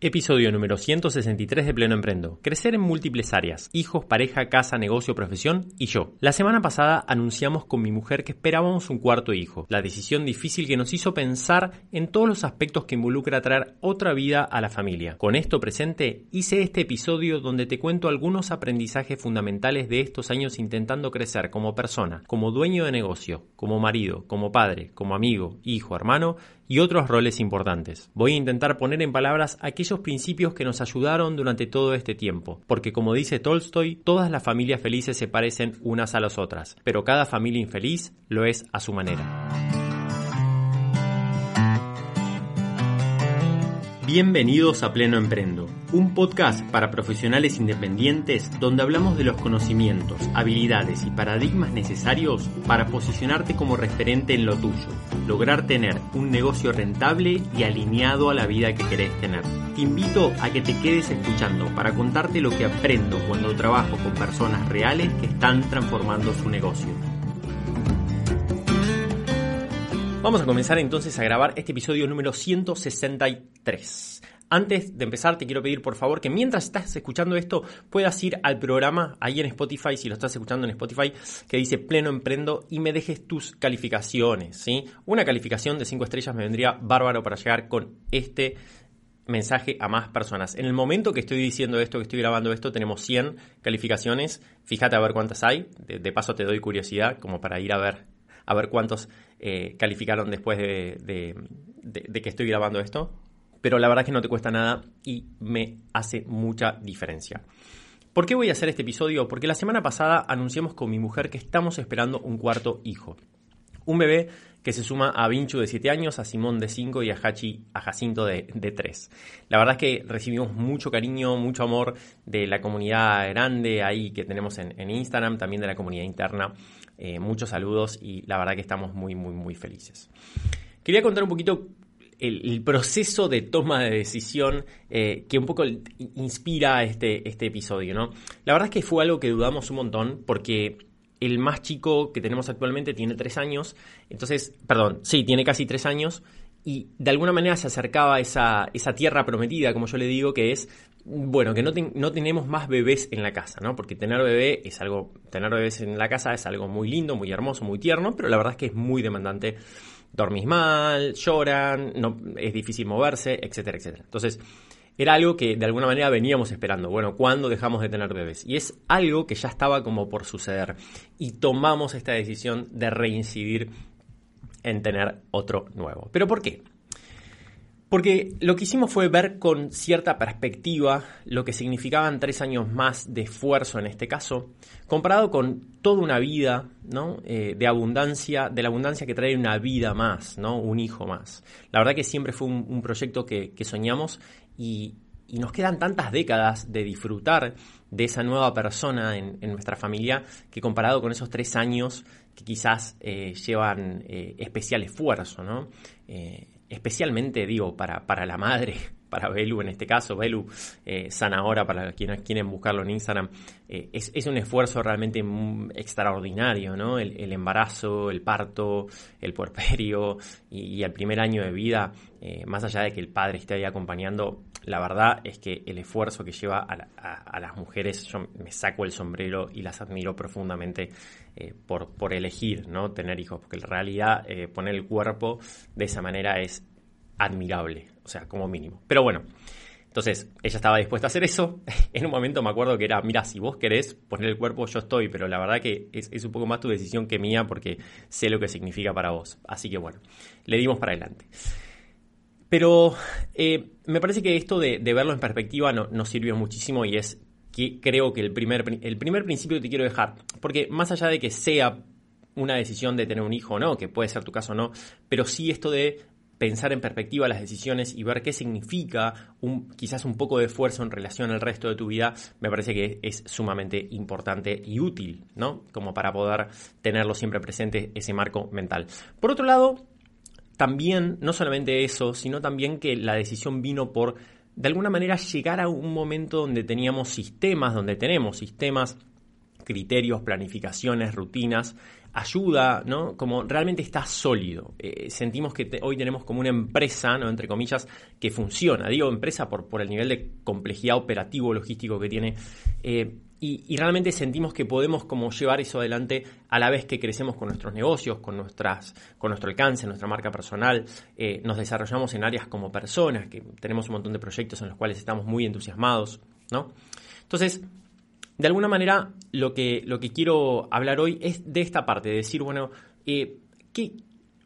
Episodio número 163 de Pleno Emprendo. Crecer en múltiples áreas. Hijos, pareja, casa, negocio, profesión y yo. La semana pasada anunciamos con mi mujer que esperábamos un cuarto hijo. La decisión difícil que nos hizo pensar en todos los aspectos que involucra traer otra vida a la familia. Con esto presente, hice este episodio donde te cuento algunos aprendizajes fundamentales de estos años intentando crecer como persona, como dueño de negocio, como marido, como padre, como amigo, hijo, hermano y otros roles importantes. Voy a intentar poner en palabras aquellos principios que nos ayudaron durante todo este tiempo, porque como dice Tolstoy, todas las familias felices se parecen unas a las otras, pero cada familia infeliz lo es a su manera. Bienvenidos a Pleno Emprendo, un podcast para profesionales independientes donde hablamos de los conocimientos, habilidades y paradigmas necesarios para posicionarte como referente en lo tuyo, lograr tener un negocio rentable y alineado a la vida que querés tener. Te invito a que te quedes escuchando para contarte lo que aprendo cuando trabajo con personas reales que están transformando su negocio. Vamos a comenzar entonces a grabar este episodio número 163. Antes de empezar, te quiero pedir por favor que mientras estás escuchando esto puedas ir al programa ahí en Spotify, si lo estás escuchando en Spotify, que dice Pleno Emprendo y me dejes tus calificaciones. ¿sí? Una calificación de 5 estrellas me vendría bárbaro para llegar con este mensaje a más personas. En el momento que estoy diciendo esto, que estoy grabando esto, tenemos 100 calificaciones. Fíjate a ver cuántas hay. De, paso te doy curiosidad como para ir a ver, a ver cuántos eh, calificaron después de, que estoy grabando esto. Pero la verdad es que no te cuesta nada y me hace mucha diferencia. ¿Por qué voy a hacer este episodio? Porque la semana pasada anunciamos con mi mujer que estamos esperando un cuarto hijo. Un bebé que se suma a Vinchu de 7 años, a Simón de 5 y a Hachi, a Jacinto de, 3. La verdad es que recibimos mucho cariño, mucho amor de la comunidad grande ahí que tenemos en, Instagram, también de la comunidad interna. Eh, muchos saludos y la verdad que estamos muy, muy, muy felices. Quería contar un poquito el, proceso de toma de decisión eh, que un poco inspira este, este episodio, ¿no? La verdad es que fue algo que dudamos un montón porque el más chico que tenemos actualmente tiene tres años, entonces, perdón, sí, tiene casi tres años y de alguna manera se acercaba a esa, esa tierra prometida, como yo le digo, que es, bueno, que no, no tenemos más bebés en la casa, ¿no? Porque tener bebé es algo, tener bebés en la casa es algo muy lindo, muy hermoso, muy tierno, pero la verdad es que es muy demandante. Dormís mal, lloran, no, es difícil moverse, etcétera, etcétera. Entonces, era algo que de alguna manera veníamos esperando. Bueno, ¿cuándo dejamos de tener bebés? Y es algo que ya estaba como por suceder. Y tomamos esta decisión de reincidir en tener otro nuevo. ¿Pero por qué? Porque lo que hicimos fue ver con cierta perspectiva lo que significaban tres años más de esfuerzo en este caso, comparado con toda una vida. Eh, de abundancia, de la abundancia que trae una vida más, ¿no? un hijo más. La verdad que siempre fue un, proyecto que, soñamos y, nos quedan tantas décadas de disfrutar de esa nueva persona en, nuestra familia que comparado con esos tres años que quizás eh, llevan eh, especial esfuerzo, ¿no? Especialmente digo para, para la madre, para Belu en este caso, Belu eh, Sanahora, para quienes quieren buscarlo en Instagram, eh, es, un esfuerzo realmente extraordinario, ¿no? El, embarazo, el parto, el puerperio y, el primer año de vida, eh, más allá de que el padre esté ahí acompañando, la verdad es que el esfuerzo que lleva a, las mujeres, yo me saco el sombrero y las admiro profundamente eh, por, por elegir, ¿no? Tener hijos, porque en realidad poner el cuerpo de esa manera es admirable, o sea, como mínimo. Pero bueno, entonces ella estaba dispuesta a hacer eso. En un momento me acuerdo que era, mira, si vos querés poner el cuerpo, yo estoy, pero la verdad que es, un poco más tu decisión que mía porque sé lo que significa para vos. Así que bueno, le dimos para adelante. Pero eh, me parece que esto de, verlo en perspectiva nos sirvió muchísimo y es que creo que el primer, el primer principio que te quiero dejar, porque más allá de que sea una decisión de tener un hijo o no, que puede ser tu caso o no, pero sí esto de pensar en perspectiva las decisiones y ver qué significa un, quizás un poco de esfuerzo en relación al resto de tu vida, me parece que es sumamente importante y útil, ¿no? Como para poder tenerlo siempre presente ese marco mental. Por otro lado, también, no solamente eso, sino también que la decisión vino por, de alguna manera, llegar a un momento donde teníamos sistemas, donde tenemos sistemas criterios, planificaciones, rutinas, ayuda, ¿no? Como realmente está sólido. Eh, sentimos que hoy tenemos como una empresa, ¿no? Entre comillas, que funciona. Digo empresa por, por el nivel de complejidad operativo, logístico que tiene. Eh, y, realmente sentimos que podemos como llevar eso adelante a la vez que crecemos con nuestros negocios, con, nuestras, con nuestro alcance, nuestra marca personal, eh, nos desarrollamos en áreas como personas, que tenemos un montón de proyectos en los cuales estamos muy entusiasmados, ¿no? Entonces, de alguna manera, lo que, lo que quiero hablar hoy es de esta parte, de decir, bueno, eh,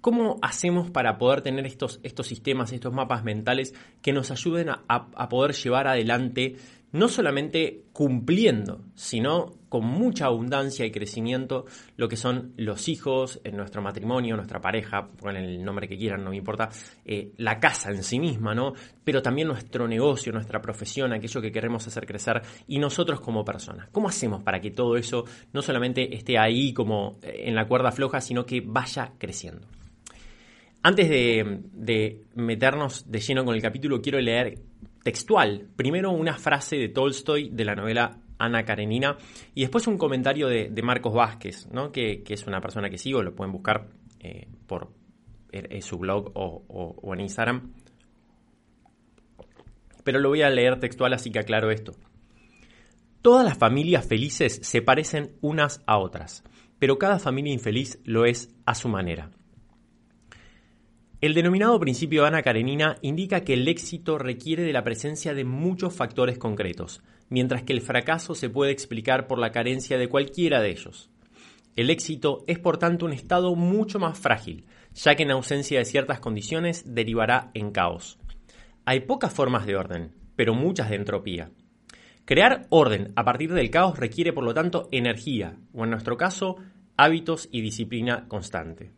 ¿cómo hacemos para poder tener estos, estos sistemas, estos mapas mentales que nos ayuden a poder llevar adelante no solamente cumpliendo, sino con mucha abundancia y crecimiento lo que son los hijos, en nuestro matrimonio, nuestra pareja, pongan el nombre que quieran, no me importa, eh, la casa en sí misma, ¿no? Pero también nuestro negocio, nuestra profesión, aquello que queremos hacer crecer y nosotros como personas. ¿Cómo hacemos para que todo eso no solamente esté ahí como eh, en la cuerda floja, sino que vaya creciendo? Antes de, de meternos de lleno con el capítulo, quiero leer textual. Primero una frase de Tolstoy de la novela Ana Karenina y después un comentario de, Marcos Vázquez, ¿no? que, es una persona que sigo, lo pueden buscar eh, por su blog o, en Instagram. Pero lo voy a leer textual así que aclaro esto. Todas las familias felices se parecen unas a otras, pero cada familia infeliz lo es a su manera. El denominado principio de Ana Karenina indica que el éxito requiere de la presencia de muchos factores concretos, mientras que el fracaso se puede explicar por la carencia de cualquiera de ellos. El éxito es por tanto un estado mucho más frágil, ya que en ausencia de ciertas condiciones derivará en caos. Hay pocas formas de orden, pero muchas de entropía. Crear orden a partir del caos requiere por lo tanto energía, o en nuestro caso, hábitos y disciplina constante.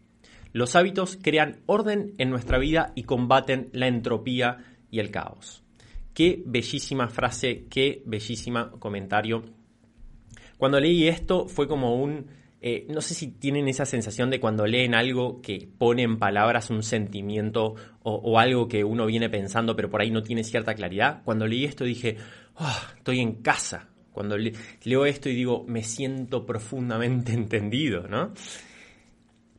Los hábitos crean orden en nuestra vida y combaten la entropía y el caos. Qué bellísima frase, qué bellísima comentario. Cuando leí esto fue como un... Eh, no sé si tienen esa sensación de cuando leen algo que pone en palabras un sentimiento o, algo que uno viene pensando pero por ahí no tiene cierta claridad. Cuando leí esto dije, oh, estoy en casa. Cuando leo esto y digo, me siento profundamente entendido, ¿no?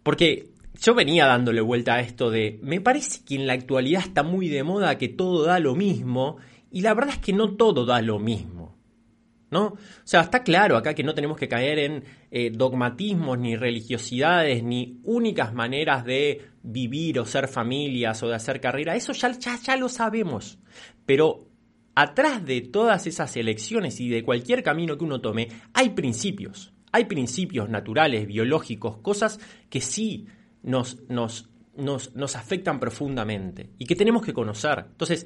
Porque yo venía dándole vuelta a esto de, me parece que en la actualidad está muy de moda que todo da lo mismo, y la verdad es que no todo da lo mismo. ¿No? O sea, está claro acá que no tenemos que caer en eh, dogmatismos, ni religiosidades, ni únicas maneras de vivir o ser familias o de hacer carrera. Eso ya, ya, ya lo sabemos. Pero atrás de todas esas elecciones y de cualquier camino que uno tome, hay principios. Hay principios naturales, biológicos, cosas que sí nos, nos, nos, afectan profundamente y que tenemos que conocer. Entonces,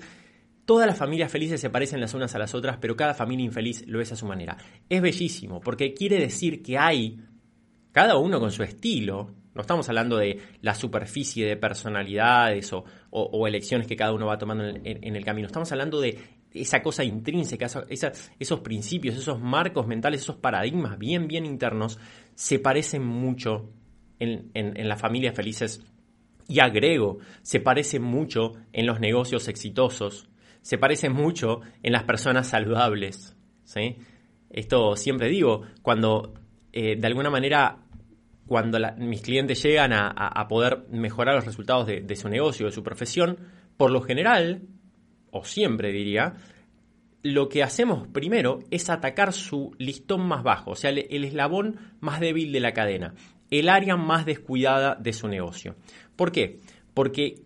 Todas las familias felices se parecen las unas a las otras, pero cada familia infeliz lo es a su manera. Es bellísimo, porque quiere decir que hay, cada uno con su estilo, no estamos hablando de la superficie de personalidades o, elecciones que cada uno va tomando en, el camino, estamos hablando de esa cosa intrínseca, esos principios, esos marcos mentales, esos paradigmas bien, bien internos, se parecen mucho en, las familias felices. Y agrego, se parece mucho en los negocios exitosos, se parece mucho en las personas saludables. ¿sí? Esto siempre digo, cuando eh, de alguna manera, cuando mis clientes llegan a, poder mejorar los resultados de, su negocio, de su profesión, por lo general, o siempre diría, lo que hacemos primero es atacar su listón más bajo, o sea, el eslabón más débil de la cadena el área más descuidada de su negocio. ¿Por qué? Porque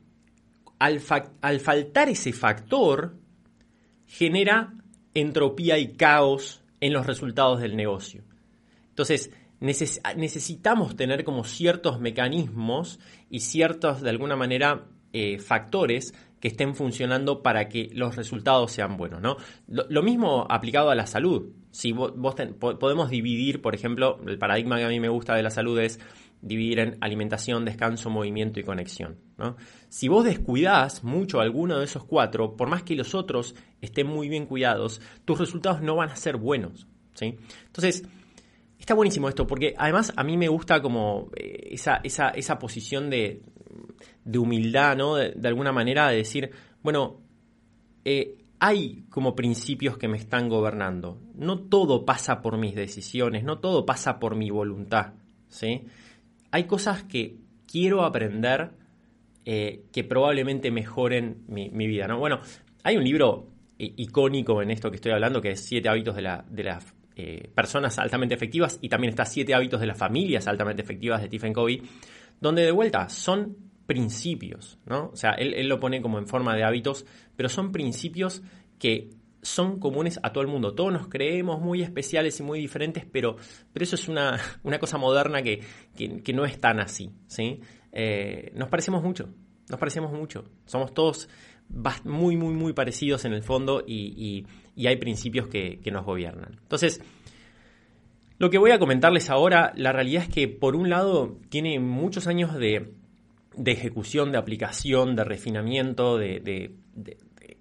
al, faltar ese factor, genera entropía y caos en los resultados del negocio. Entonces, necesitamos tener como ciertos mecanismos y ciertos, de alguna manera, eh, factores que estén funcionando para que los resultados sean buenos, ¿no? Lo, mismo aplicado a la salud. Si vos, podemos dividir, por ejemplo, el paradigma que a mí me gusta de la salud es dividir en alimentación, descanso, movimiento y conexión. ¿no? Si vos descuidás mucho alguno de esos cuatro, por más que los otros estén muy bien cuidados, tus resultados no van a ser buenos. ¿sí? Entonces, está buenísimo esto, porque además a mí me gusta como eh, esa, esa, esa posición de, de, humildad, ¿no? De, alguna manera de decir, bueno, eh, hay como principios que me están gobernando. No todo pasa por mis decisiones, no todo pasa por mi voluntad. ¿sí? hay cosas que quiero aprender eh, que probablemente mejoren mi, vida. ¿no? Bueno, hay un libro icónico en esto que estoy hablando, que es Siete hábitos de, las eh, personas altamente efectivas, y también está Siete hábitos de las familias altamente efectivas de Stephen Covey, donde de vuelta son principios, ¿no? O sea, él, él lo pone como en forma de hábitos, pero son principios que son comunes a todo el mundo. Todos nos creemos muy especiales y muy diferentes, pero, pero eso es una, cosa moderna que, no es tan así. ¿sí? Eh, nos parecemos mucho, nos parecemos mucho. Somos todos muy, muy, muy parecidos en el fondo y, hay principios que, nos gobiernan. Entonces, lo que voy a comentarles ahora, la realidad es que por un lado tiene muchos años de, ejecución, de aplicación, de refinamiento, de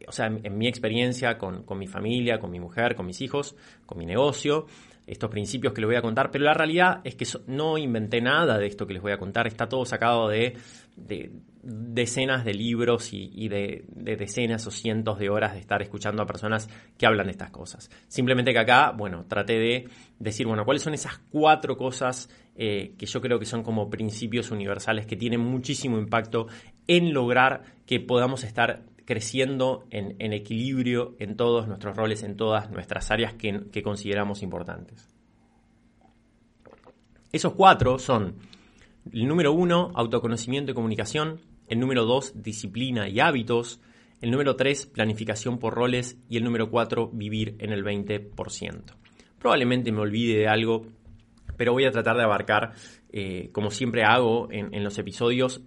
o sea, en, mi experiencia con, mi familia, con mi mujer, con mis hijos, con mi negocio, estos principios que les voy a contar, pero la realidad es que no inventé nada de esto que les voy a contar, está todo sacado de, decenas de libros y, de, decenas o cientos de horas de estar escuchando a personas que hablan de estas cosas. Simplemente que acá, bueno, traté de decir, bueno, cuáles son esas cuatro cosas eh, que yo creo que son como principios universales que tienen muchísimo impacto en lograr que podamos estar creciendo en, equilibrio en todos nuestros roles, en todas nuestras áreas que, consideramos importantes. Esos cuatro son el número uno, autoconocimiento y comunicación, el número dos, disciplina y hábitos, el número tres, planificación por roles y el número cuatro, vivir en el 20%. Probablemente me olvide de algo, pero voy a tratar de abarcar, eh, como siempre hago en los episodios,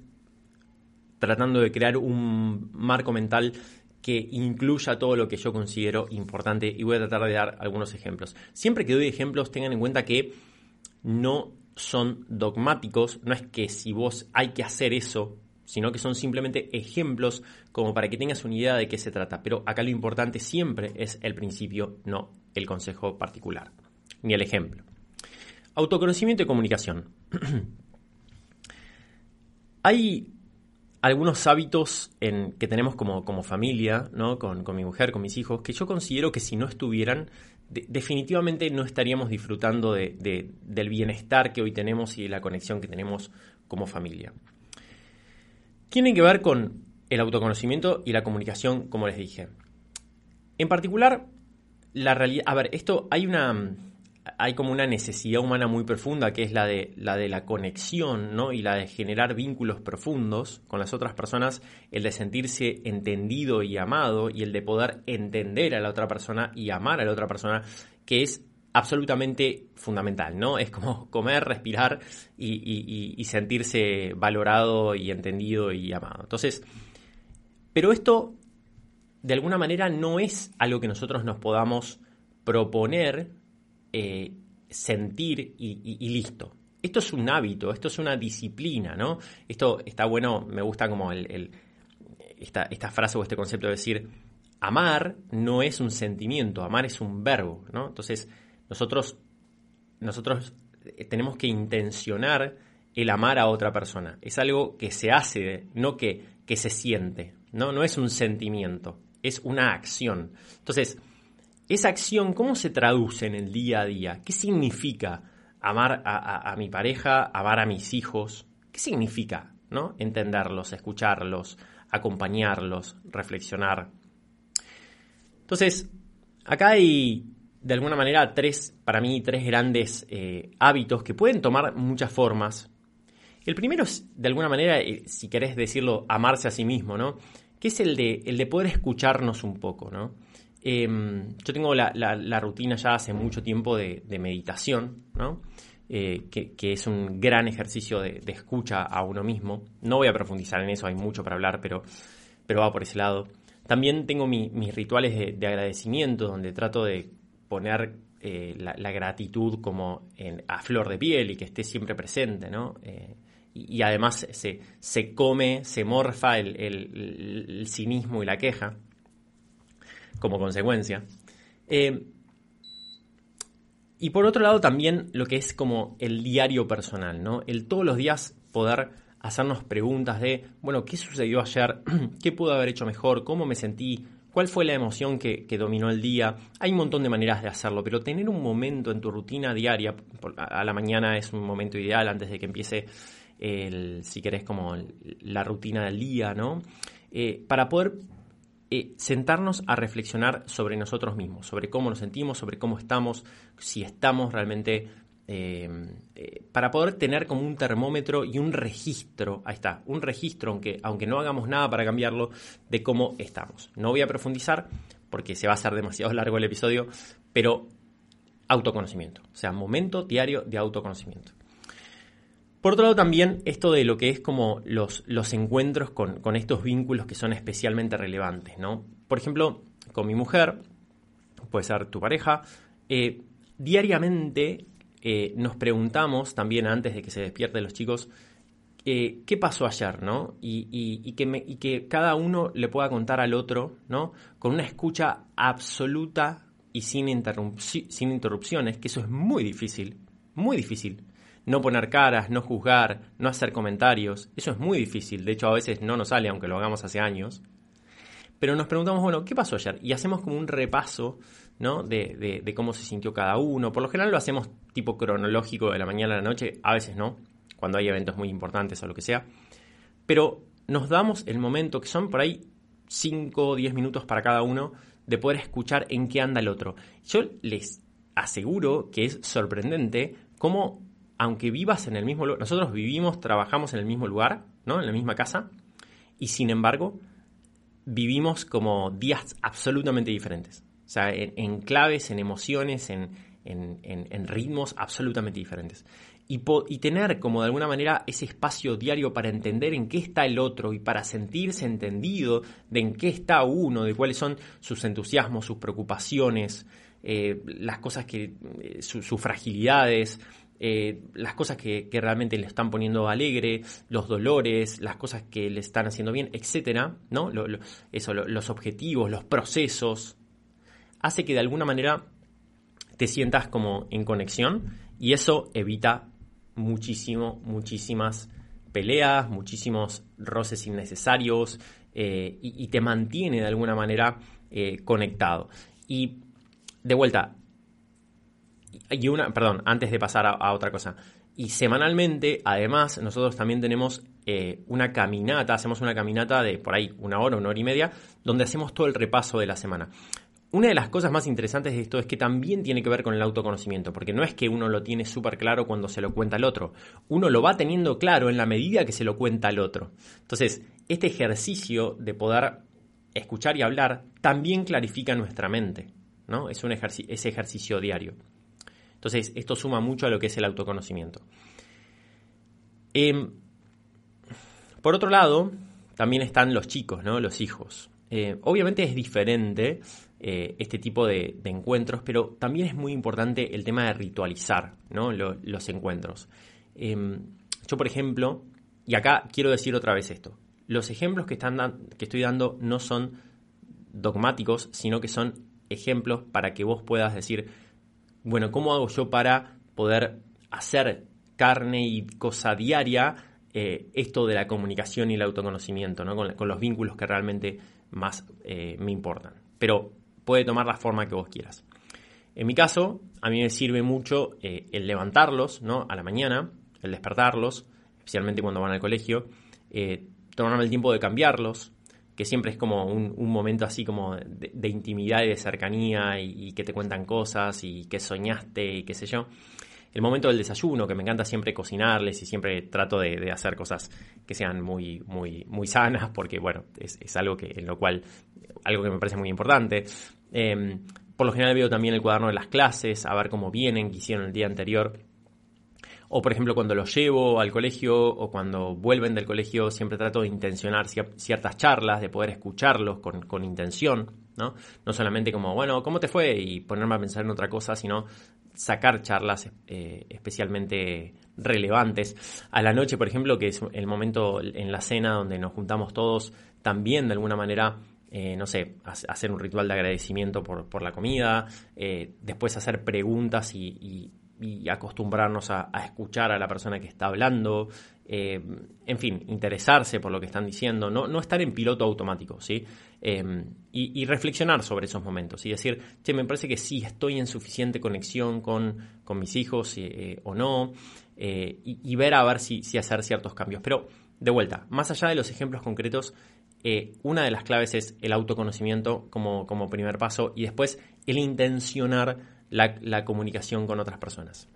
tratando de crear un marco mental que incluya todo lo que yo considero importante y voy a tratar de dar algunos ejemplos. Siempre que doy ejemplos tengan en cuenta que no son dogmáticos, no es que si vos hay que hacer eso, sino que son simplemente ejemplos como para que tengas una idea de qué se trata. Pero acá lo importante siempre es el principio, no el consejo particular, ni el ejemplo. Autoconocimiento y comunicación. hay algunos hábitos que tenemos como, familia, ¿no? Con, mi mujer, con mis hijos, que yo considero que si no estuvieran, definitivamente no estaríamos disfrutando de, del bienestar que hoy tenemos y de la conexión que tenemos como familia. Tienen que ver con el autoconocimiento y la comunicación, como les dije. En particular, la realidad... A ver, esto hay una hay como una necesidad humana muy profunda que es la de la, de la conexión ¿no? y la de generar vínculos profundos con las otras personas, el de sentirse entendido y amado y el de poder entender a la otra persona y amar a la otra persona, que es absolutamente fundamental, ¿no? Es como comer, respirar y, sentirse valorado y entendido y amado. Entonces, pero esto de alguna manera no es algo que nosotros nos podamos proponer eh, sentir y, listo. Esto es un hábito, esto es una disciplina, ¿no? Esto está bueno, me gusta como el, esta, frase o este concepto de decir, amar no es un sentimiento, amar es un verbo, ¿no? Entonces, nosotros, nosotros eh, tenemos que intencionar el amar a otra persona. Es algo que se hace, no que, que se siente, ¿no? No es un sentimiento, es una acción. Entonces, esa acción, ¿cómo se traduce en el día a día? ¿Qué significa amar a, mi pareja, amar a mis hijos? ¿Qué significa ¿no? entenderlos, escucharlos, acompañarlos, reflexionar? Entonces, acá hay de alguna manera tres, para mí, tres grandes eh, hábitos que pueden tomar muchas formas. El primero es, de alguna manera, eh, si querés decirlo, amarse a sí mismo, ¿no? Que es el de, el de poder escucharnos un poco, ¿no? Em, yo tengo la, rutina ya hace mucho tiempo de, meditación. Eh, que, es un gran ejercicio de, escucha a uno mismo. No voy a profundizar en eso, hay mucho para hablar, pero, pero va por ese lado. También tengo mis rituales de, agradecimiento, donde trato de poner eh, la, gratitud como a flor de piel y que esté siempre presente, ¿no? Eh, y, además se, se, come, se morfa el, cinismo y la queja como consecuencia. Eh, y por otro lado también lo que es como el diario personal, ¿no? El todos los días poder hacernos preguntas de, bueno, ¿qué sucedió ayer? ¿Qué pudo haber hecho mejor? ¿Cómo me sentí? ¿Cuál fue la emoción que, dominó el día? Hay un montón de maneras de hacerlo, pero tener un momento en tu rutina diaria, a la mañana es un momento ideal antes de que empiece, el, si querés, como la rutina del día, ¿no? Eh, para poder eh, sentarnos a reflexionar sobre nosotros mismos, sobre cómo nos sentimos, sobre cómo estamos, si estamos realmente eh, eh, para poder tener como un termómetro y un registro, ahí está, un registro, aunque, aunque no hagamos nada para cambiarlo, de cómo estamos. No voy a profundizar porque se va a hacer demasiado largo el episodio, pero autoconocimiento, o sea, momento diario de autoconocimiento. Por otro lado, también esto de lo que es como los, los encuentros con, estos vínculos que son especialmente relevantes, ¿no? Por ejemplo, con mi mujer, puede ser tu pareja, eh, diariamente eh, nos preguntamos también antes de que se despierten los chicos, eh, ¿qué pasó ayer? ¿no? Y, que que cada uno le pueda contar al otro, ¿no? Con una escucha absoluta y sin, sin interrupciones, que eso es muy difícil, muy difícil. No poner caras, no juzgar, no hacer comentarios, eso es muy difícil. De hecho, a veces no nos sale, aunque lo hagamos hace años. Pero nos preguntamos, bueno, ¿qué pasó ayer? Y hacemos como un repaso ¿no? De, de, cómo se sintió cada uno. Por lo general lo hacemos tipo cronológico de la mañana a la noche, a veces no, cuando hay eventos muy importantes o lo que sea. Pero nos damos el momento, que son por ahí 5 o 10 minutos para cada uno, de poder escuchar en qué anda el otro. Yo les aseguro que es sorprendente cómo, aunque vivas en el mismo lugar, nosotros vivimos, trabajamos en el mismo lugar, ¿no? En la misma casa, y sin embargo, vivimos como días absolutamente diferentes. O sea, en, claves, en emociones, en, ritmos absolutamente diferentes. Y, y, tener como de alguna manera ese espacio diario para entender en qué está el otro y para sentirse entendido de en qué está uno, de cuáles son sus entusiasmos, sus preocupaciones, eh, las cosas que, eh, sus fragilidades, eh, las cosas que, realmente le están poniendo alegre, los dolores, las cosas que le están haciendo bien, etcétera, ¿no? eso, los objetivos, los procesos, hace que de alguna manera te sientas como en conexión y eso evita muchísimo, muchísimas peleas, muchísimos roces innecesarios eh, y, te mantiene de alguna manera eh, conectado. Y de vuelta, y una, perdón, antes de pasar a, otra cosa, y semanalmente, además, nosotros también tenemos eh, una caminata, hacemos una caminata de por ahí una hora, una hora y media, donde hacemos todo el repaso de la semana. Una de las cosas más interesantes de esto es que también tiene que ver con el autoconocimiento, porque no es que uno lo tiene súper claro cuando se lo cuenta al otro, uno lo va teniendo claro en la medida que se lo cuenta al otro. Entonces, este ejercicio de poder escuchar y hablar también clarifica nuestra mente, ¿no? Es un ejercicio, ese ejercicio diario. Entonces, esto suma mucho a lo que es el autoconocimiento. Em, por otro lado, también están los chicos, ¿no? Los hijos. Eh, obviamente es diferente eh, este tipo de, encuentros, pero también es muy importante el tema de ritualizar los encuentros. Em, yo, por ejemplo, y acá quiero decir otra vez esto, los ejemplos que, están que estoy dando no son dogmáticos, sino que son ejemplos para que vos puedas decir, bueno, ¿cómo hago yo para poder hacer carne y cosa diaria eh, esto de la comunicación y el autoconocimiento, con, con, los vínculos que realmente más eh, me importan. Pero puede tomar la forma que vos quieras. En mi caso, a mí me sirve mucho eh, el levantarlos ¿no? a la mañana, el despertarlos, especialmente cuando van al colegio, tomarme el tiempo de cambiarlos, que siempre es como un, momento así como de, intimidad y de cercanía y, que te cuentan cosas y que soñaste y qué sé yo el momento del desayuno, que me encanta siempre cocinarles y siempre trato de, hacer cosas que sean muy, muy, muy sanas, porque bueno, es, algo que, en lo cual, algo que me parece muy importante. Em, por lo general veo también el cuaderno de las clases, a ver cómo vienen, qué hicieron el día anterior. O por ejemplo cuando los llevo al colegio o cuando vuelven del colegio siempre trato de intencionar ciertas charlas, de poder escucharlos con, intención, ¿no? No solamente como, bueno, ¿cómo te fue? Y ponerme a pensar en otra cosa, sino sacar charlas eh, especialmente relevantes. A la noche, por ejemplo, que es el momento en la cena donde nos juntamos todos, también de alguna manera eh, no sé, hacer un ritual de agradecimiento por, la comida, eh, después hacer preguntas y, acostumbrarnos a, escuchar a la persona que está hablando, eh, en fin, interesarse por lo que están diciendo, no, no estar en piloto automático, ¿sí? y, reflexionar sobre esos momentos y decir, che, me parece que sí estoy en suficiente conexión con, con mis hijos o no, y, ver a ver si, si hacer ciertos cambios. Pero, de vuelta, más allá de los ejemplos concretos, eh, una de las claves es el autoconocimiento como, como primer paso y después el intencionar la, comunicación con otras personas.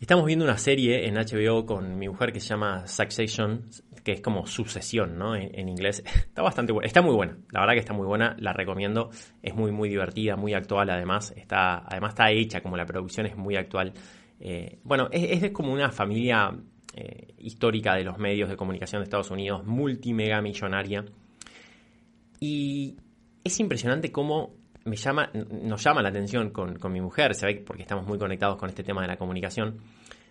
Estamos viendo una serie en HBO con mi mujer que se llama Succession, que es como sucesión, ¿no? En, inglés. Está bastante buena. Está muy buena. La verdad que está muy buena. La recomiendo. Es muy, muy divertida, muy actual además. Está, además está hecha como la producción es muy actual. Eh, bueno, es, es como una familia eh, histórica de los medios de comunicación de Estados Unidos, multimega millonaria. Y es impresionante cómo me llama, nos llama la atención con, mi mujer, se ve porque estamos muy conectados con este tema de la comunicación,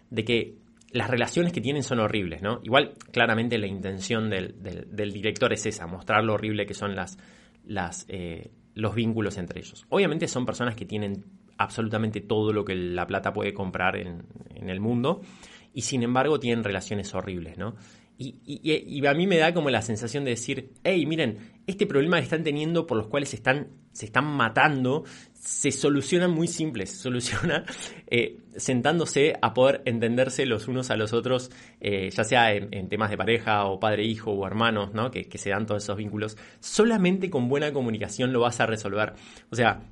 de que las relaciones que tienen son horribles, ¿no? Igual, claramente la intención del, director es esa, mostrar lo horrible que son las, las, eh, los vínculos entre ellos. Obviamente son personas que tienen absolutamente todo lo que la plata puede comprar en, en el mundo y sin embargo tienen relaciones horribles, ¿no? Y, a mí me da como la sensación de decir, hey, miren, este problema que están teniendo por los cuales se están, se están matando, se soluciona muy simple, se soluciona eh, sentándose a poder entenderse los unos a los otros, eh, ya sea en, temas de pareja o padre-hijo o hermanos, ¿no? Que, que se dan todos esos vínculos. Solamente con buena comunicación lo vas a resolver. O sea,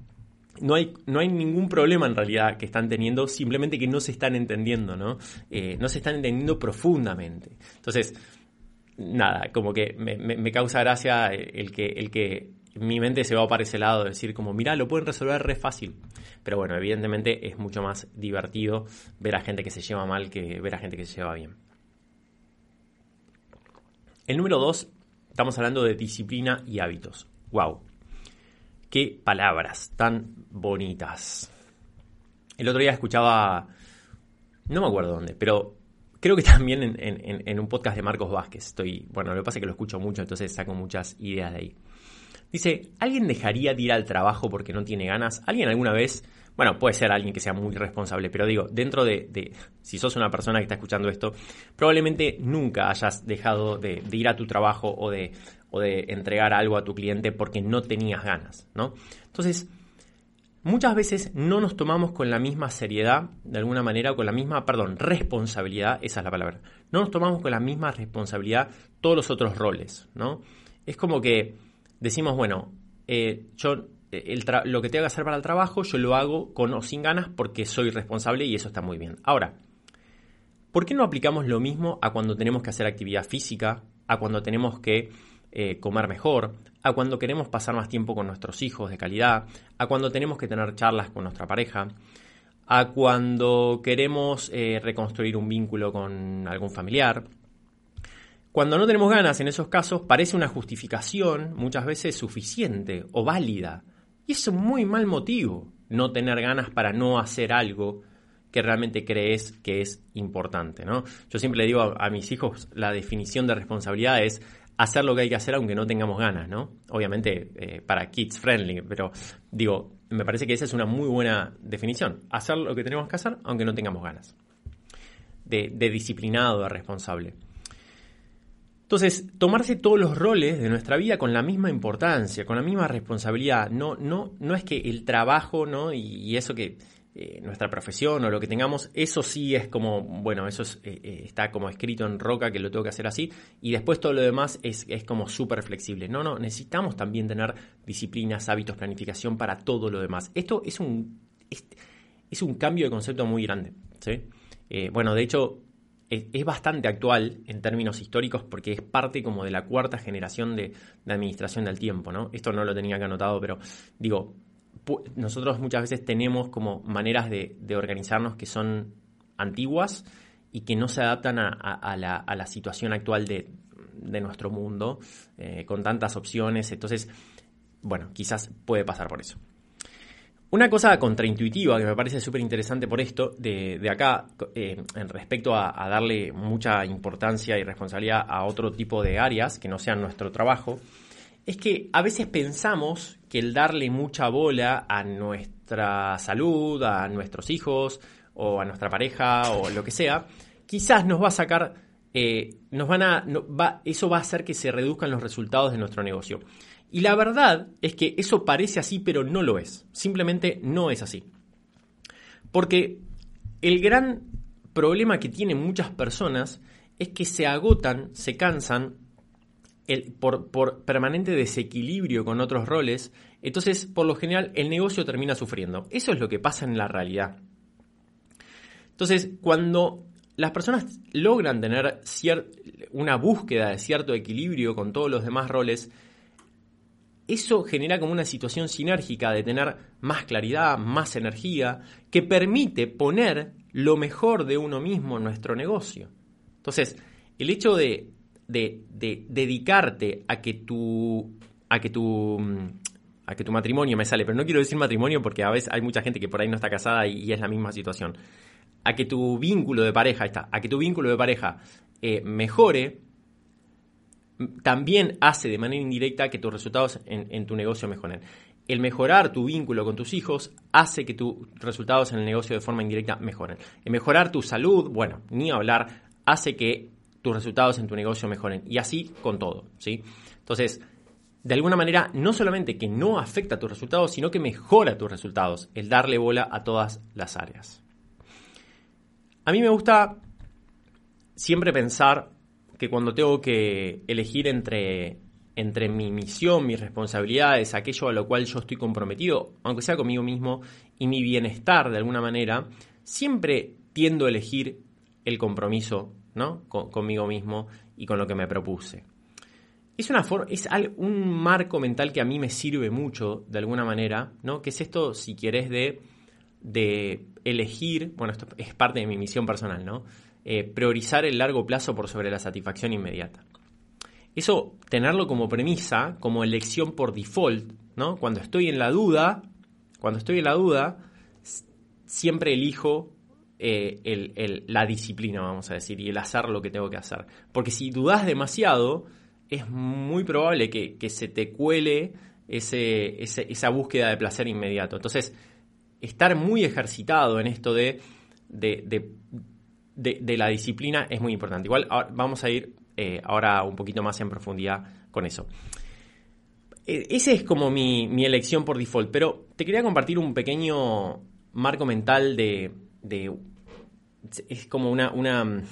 no hay, no hay ningún problema en realidad que están teniendo, simplemente que no se están entendiendo, ¿no? Eh, no se están entendiendo profundamente. Entonces, nada, como que me, causa gracia el que, el que mi mente se va para ese lado, de decir como, mira, lo pueden resolver re fácil. Pero bueno, evidentemente es mucho más divertido ver a gente que se lleva mal que ver a gente que se lleva bien. El número dos, estamos hablando de disciplina y hábitos. ¡Wow! Qué palabras tan bonitas. El otro día escuchaba, no me acuerdo dónde, pero creo que también en, un podcast de Marcos Vázquez. Estoy, bueno, lo que pasa es que lo escucho mucho, entonces saco muchas ideas de ahí. Dice, ¿alguien dejaría de ir al trabajo porque no tiene ganas? ¿Alguien alguna vez, bueno, puede ser alguien que sea muy responsable, pero digo, dentro de, si sos una persona que está escuchando esto, probablemente nunca hayas dejado de ir a tu trabajo o de, o de entregar algo a tu cliente porque no tenías ganas, ¿no? Entonces, muchas veces no nos tomamos con la misma seriedad, de alguna manera, o con la misma, perdón, responsabilidad, esa es la palabra, no nos tomamos con la misma responsabilidad todos los otros roles, ¿no? Es como que decimos, bueno, eh, yo lo que tengo que hacer para el trabajo, yo lo hago con o sin ganas porque soy responsable y eso está muy bien. Ahora, ¿por qué no aplicamos lo mismo a cuando tenemos que hacer actividad física, a cuando tenemos que eh, comer mejor, a cuando queremos pasar más tiempo con nuestros hijos de calidad, a cuando tenemos que tener charlas con nuestra pareja, a cuando queremos eh, reconstruir un vínculo con algún familiar. Cuando no tenemos ganas, en esos casos, parece una justificación muchas veces suficiente o válida. Y es un muy mal motivo no tener ganas para no hacer algo que realmente crees que es importante, ¿no? Yo siempre le digo a, a mis hijos, la definición de responsabilidad es hacer lo que hay que hacer aunque no tengamos ganas, ¿no? Obviamente eh, para kids friendly, pero digo, me parece que esa es una muy buena definición. Hacer lo que tenemos que hacer aunque no tengamos ganas. De, disciplinado, de responsable. Entonces, tomarse todos los roles de nuestra vida con la misma importancia, con la misma responsabilidad. No, no, no es que el trabajo, ¿no? y eso que eh, nuestra profesión o lo que tengamos, eso sí es como, bueno, eso eh, eh, está como escrito en roca que lo tengo que hacer así, y después todo lo demás es, como súper flexible. No, no, necesitamos también tener disciplinas, hábitos, planificación para todo lo demás. Esto es un, es, un cambio de concepto muy grande. bueno, de hecho, es, bastante actual en términos históricos porque es parte como de la cuarta generación de, de administración del tiempo, ¿no? Esto no lo tenía que anotado, pero digo, nosotros muchas veces tenemos como maneras de, organizarnos que son antiguas y que no se adaptan a, la, situación actual de, nuestro mundo, eh, con tantas opciones. Entonces, bueno, quizás puede pasar por eso. Una cosa contraintuitiva que me parece súper interesante por esto, de, acá, eh, en respecto a, darle mucha importancia y responsabilidad a otro tipo de áreas que no sean nuestro trabajo, es que a veces pensamos que el darle mucha bola a nuestra salud, a nuestros hijos o a nuestra pareja o lo que sea, quizás nos va a sacar, eh, nos van a, eso va a hacer que se reduzcan los resultados de nuestro negocio. Y la verdad es que eso parece así, pero no lo es. Simplemente no es así. Porque el gran problema que tienen muchas personas es que se agotan, se cansan por, por, permanente desequilibrio con otros roles. Entonces, por lo general, el negocio termina sufriendo. Eso es lo que pasa en la realidad. Entonces, cuando las personas logran tener una búsqueda de cierto equilibrio con todos los demás roles, eso genera como una situación sinérgica de tener más claridad, más energía, que permite poner lo mejor de uno mismo en nuestro negocio. Entonces, el hecho de, dedicarte a que tu. a que tu. a que tu matrimonio me sale, pero no quiero decir matrimonio porque a veces hay mucha gente que por ahí no está casada y es la misma situación a que tu vínculo de pareja, está, a que tu vínculo de pareja eh, mejore, también hace de manera indirecta que tus resultados en, tu negocio mejoren. El mejorar tu vínculo con tus hijos hace que tus resultados en el negocio de forma indirecta mejoren. El mejorar tu salud, bueno, ni hablar, hace que tus resultados en tu negocio mejoren. Y así con todo, ¿sí? Entonces, de alguna manera, no solamente que no afecta a tus resultados, sino que mejora tus resultados, el darle bola a todas las áreas. A mí me gusta siempre pensar que cuando tengo que elegir entre, entre mi misión, mis responsabilidades, aquello a lo cual yo estoy comprometido, aunque sea conmigo mismo, y mi bienestar de alguna manera, siempre tiendo a elegir el compromiso ¿no? conmigo mismo y con lo que me propuse. Es, una es un marco mental que a mí me sirve mucho, de alguna manera, ¿no? que es esto, si quieres, de de elegir, bueno, esto es parte de mi misión personal, ¿no? Eh, priorizar el largo plazo por sobre la satisfacción inmediata. Eso, tenerlo como premisa, como elección por default, ¿no? Cuando estoy en la duda, cuando estoy en la duda, siempre elijo eh, la disciplina, vamos a decir, y el hacer lo que tengo que hacer. Porque si dudas demasiado, es muy probable que, se te cuele ese, esa búsqueda de placer inmediato. Entonces, estar muy ejercitado en esto de, de, la disciplina es muy importante. Igual vamos a ir eh, ahora un poquito más en profundidad con eso. E, ese es como mi, elección por default, pero te quería compartir un pequeño marco mental de... es como una, una...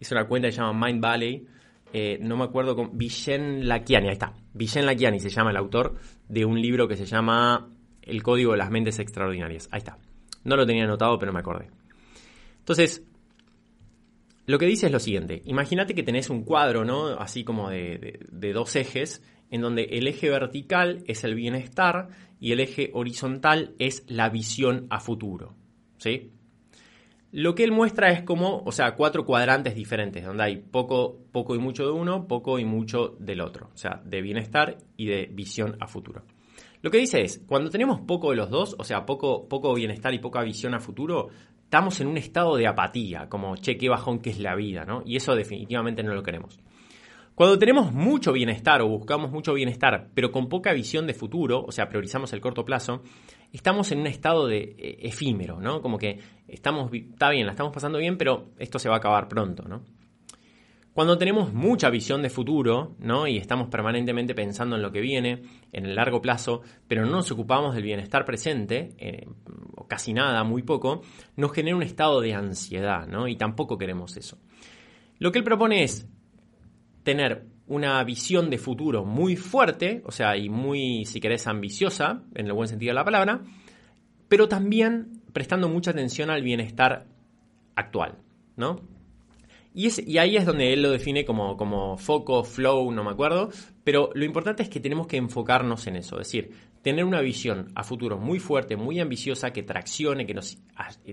Es una cuenta que se llama Mind Valley. Eh, no me acuerdo con... Villen Lakiani, ahí está. Villen Lakiani se llama el autor de un libro que se llama el código de las mentes extraordinarias. Ahí está. No lo tenía anotado, pero me acordé. Entonces, lo que dice es lo siguiente. Imagínate que tenés un cuadro, ¿no? Así como de, dos ejes, en donde el eje vertical es el bienestar y el eje horizontal es la visión a futuro. ¿Sí? Lo que él muestra es como, o sea, cuatro cuadrantes diferentes, donde hay poco, poco y mucho de uno, poco y mucho del otro. O sea, de bienestar y de visión a futuro. Lo que dice es, cuando tenemos poco de los dos, o sea, poco, poco bienestar y poca visión a futuro, estamos en un estado de apatía, como, che, qué bajón que es la vida, ¿no? Y eso definitivamente no lo queremos. Cuando tenemos mucho bienestar o buscamos mucho bienestar, pero con poca visión de futuro, o sea, priorizamos el corto plazo, estamos en un estado de eh, efímero, ¿no? Como que estamos, está bien, la estamos pasando bien, pero esto se va a acabar pronto, ¿no? Cuando tenemos mucha visión de futuro, ¿no? Y estamos permanentemente pensando en lo que viene, en el largo plazo, pero no nos ocupamos del bienestar presente, eh, o casi nada, muy poco, nos genera un estado de ansiedad, ¿no? Y tampoco queremos eso. Lo que él propone es tener una visión de futuro muy fuerte, o sea, y muy, si querés, ambiciosa, en el buen sentido de la palabra, pero también prestando mucha atención al bienestar actual, ¿no? Y, ahí es donde él lo define como, como foco, flow, no me acuerdo. Pero lo importante es que tenemos que enfocarnos en eso. Es decir, tener una visión a futuro muy fuerte, muy ambiciosa, que traccione, que nos,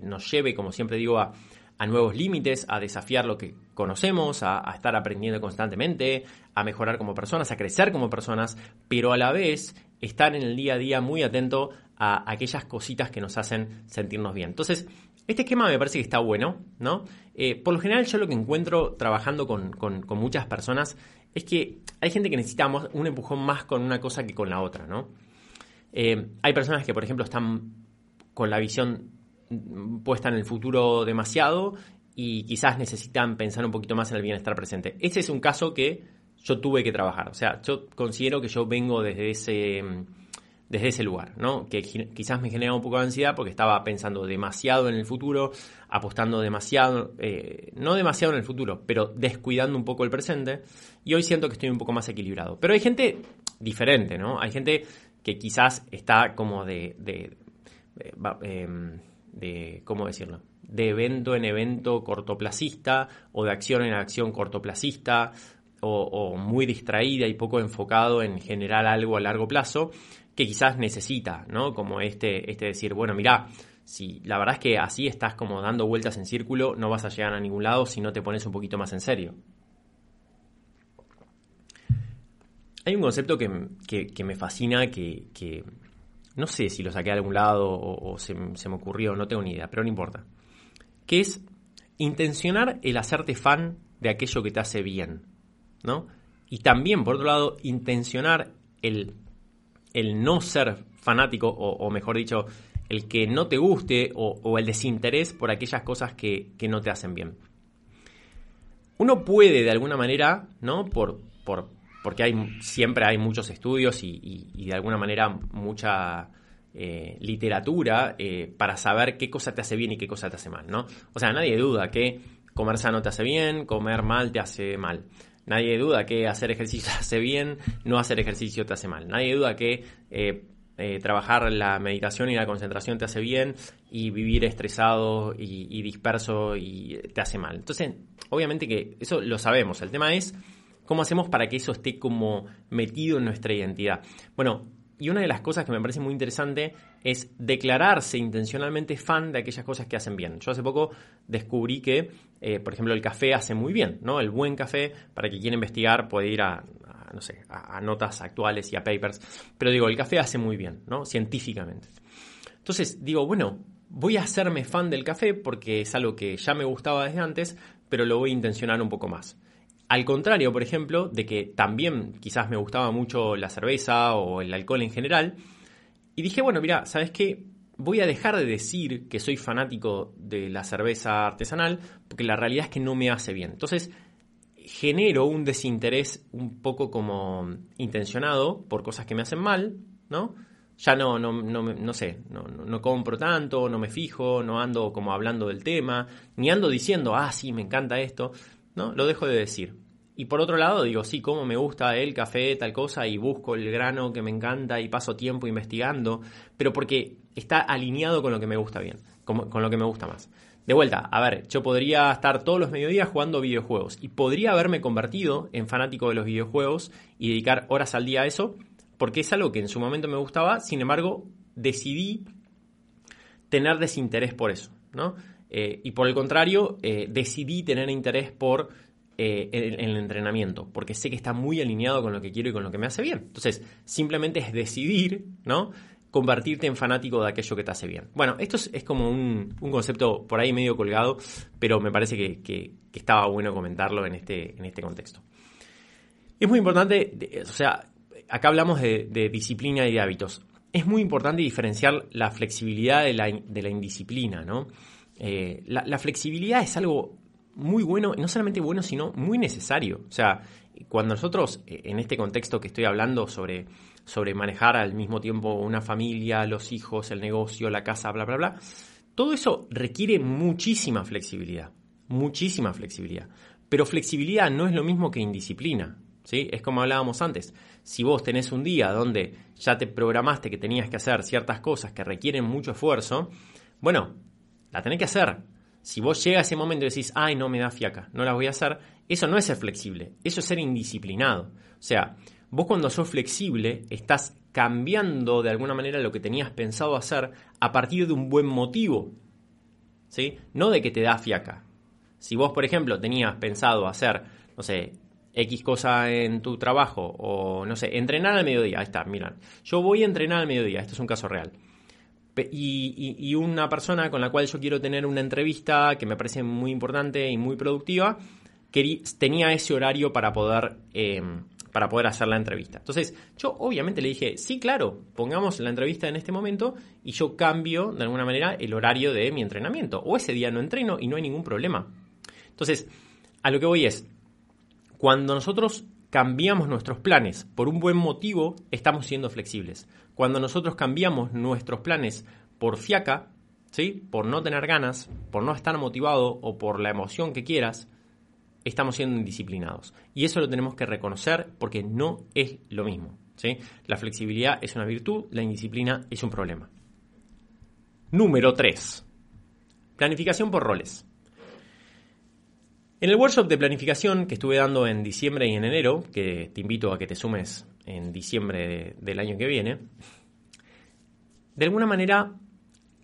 nos lleve, como siempre digo, a, a nuevos límites, a desafiar lo que conocemos, a, estar aprendiendo constantemente, a mejorar como personas, a crecer como personas, pero a la vez estar en el día a día muy atento a aquellas cositas que nos hacen sentirnos bien. Entonces, este esquema me parece que está bueno, ¿no? Eh, por lo general yo lo que encuentro trabajando con, muchas personas es que hay gente que necesitamos un empujón más con una cosa que con la otra, ¿no? Eh, hay personas que, por ejemplo, están con la visión puesta en el futuro demasiado y quizás necesitan pensar un poquito más en el bienestar presente. Ese es un caso que yo tuve que trabajar. O sea, yo considero que yo vengo desde ese, desde ese lugar, ¿no? Que quizás me generaba un poco de ansiedad porque estaba pensando demasiado en el futuro, apostando demasiado, eh, no demasiado en el futuro, pero descuidando un poco el presente. Y hoy siento que estoy un poco más equilibrado. Pero hay gente diferente, ¿no? Hay gente que quizás está como de, de, em, de, ¿cómo decirlo? De evento en evento cortoplacista o de acción en acción cortoplacista o, muy distraída y poco enfocado en generar algo a largo plazo que quizás necesita, ¿no? Como este, este decir, bueno, mira, si la verdad es que así estás como dando vueltas en círculo, no vas a llegar a ningún lado si no te pones un poquito más en serio. Hay un concepto que, me fascina, que, no sé si lo saqué de algún lado o, se, me ocurrió, no tengo ni idea, pero no importa. Que es intencionar el hacerte fan de aquello que te hace bien, ¿no? Y también, por otro lado, intencionar el, el no ser fanático, o, mejor dicho, el que no te guste o, el desinterés por aquellas cosas que, no te hacen bien. Uno puede, de alguna manera, ¿no? Por, por porque hay, siempre hay muchos estudios y, de alguna manera mucha eh, literatura eh, para saber qué cosa te hace bien y qué cosa te hace mal, ¿no? O sea, nadie duda que comer sano te hace bien, comer mal te hace mal. Nadie duda que hacer ejercicio te hace bien, no hacer ejercicio te hace mal. Nadie duda que eh, trabajar la meditación y la concentración te hace bien y vivir estresado y, y disperso y te hace mal. Entonces, obviamente que eso lo sabemos. El tema es ¿Cómo hacemos para que eso esté como metido en nuestra identidad? Bueno, y una de las cosas que me parece muy interesante es declararse intencionalmente fan de aquellas cosas que hacen bien. Yo hace poco descubrí que, eh, por ejemplo, el café hace muy bien, ¿no? El buen café, para quien quiera investigar, puede ir a, no sé, a, notas actuales y a papers. Pero digo, el café hace muy bien, ¿no? Científicamente. Entonces, digo, bueno, voy a hacerme fan del café porque es algo que ya me gustaba desde antes, pero lo voy a intencionar un poco más. Al contrario, por ejemplo, de que también quizás me gustaba mucho la cerveza o el alcohol en general, y dije, bueno, mira, ¿sabes qué? Voy a dejar de decir que soy fanático de la cerveza artesanal, porque la realidad es que no me hace bien. Entonces, genero un desinterés un poco como intencionado por cosas que me hacen mal, ¿no? Ya no, no, no, no sé, no, no, compro tanto, no me fijo, no ando como hablando del tema, ni ando diciendo, ah, sí, me encanta esto, ¿no? Lo dejo de decir. Y por otro lado, digo, sí, cómo me gusta el café, tal cosa, y busco el grano que me encanta y paso tiempo investigando, pero porque está alineado con lo que me gusta bien, con, lo que me gusta más. De vuelta, a ver, yo podría estar todos los mediodías jugando videojuegos y podría haberme convertido en fanático de los videojuegos y dedicar horas al día a eso, porque es algo que en su momento me gustaba, sin embargo, decidí tener desinterés por eso, ¿no? Eh, y por el contrario, eh, decidí tener interés por eh, el, entrenamiento, porque sé que está muy alineado con lo que quiero y con lo que me hace bien. Entonces, simplemente es decidir, ¿no? Convertirte en fanático de aquello que te hace bien. Bueno, esto es, como un, concepto por ahí medio colgado, pero me parece que, estaba bueno comentarlo en este, en este contexto. Es muy importante, o sea, acá hablamos de, disciplina y de hábitos. Es muy importante diferenciar la flexibilidad de la, de la indisciplina, ¿no? Eh, la, flexibilidad es algo muy bueno, no solamente bueno, sino muy necesario. O sea, cuando nosotros, eh, en este contexto que estoy hablando sobre, sobre manejar al mismo tiempo una familia, los hijos, el negocio, la casa, bla, bla, bla, todo eso requiere muchísima flexibilidad, muchísima flexibilidad. Pero flexibilidad no es lo mismo que indisciplina. ¿sí? Es como hablábamos antes. Si vos tenés un día donde ya te programaste que tenías que hacer ciertas cosas que requieren mucho esfuerzo, bueno, la tenés que hacer. Si vos llegas a ese momento y decís, ay, no me da fiaca, no la voy a hacer, eso no es ser flexible, eso es ser indisciplinado. O sea, vos cuando sos flexible estás cambiando de alguna manera lo que tenías pensado hacer a partir de un buen motivo. ¿Sí? No de que te da fiaca. Si vos, por ejemplo, tenías pensado hacer, no sé, X cosa en tu trabajo o, no sé, entrenar al mediodía, ahí está, miran, yo voy a entrenar al mediodía, esto es un caso real. Y, una persona con la cual yo quiero tener una entrevista que me parece muy importante y muy productiva, tenía ese horario para poder, em, para poder hacer la entrevista. Entonces, yo obviamente le dije, sí, claro, pongamos la entrevista en este momento y yo cambio de alguna manera el horario de mi entrenamiento. O ese día no entreno y no hay ningún problema. Entonces, a lo que voy es, cuando nosotros cambiamos nuestros planes por un buen motivo, estamos siendo flexibles. Cuando nosotros cambiamos nuestros planes por fiaca, ¿sí? por no tener ganas, por no estar motivado o por la emoción que quieras, estamos siendo indisciplinados. Y eso lo tenemos que reconocer porque no es lo mismo. ¿sí? La flexibilidad es una virtud, la indisciplina es un problema. Número 3. Planificación por roles. En el workshop de planificación que estuve dando en diciembre y en enero, que te invito a que te sumes en diciembre del año que viene, de alguna manera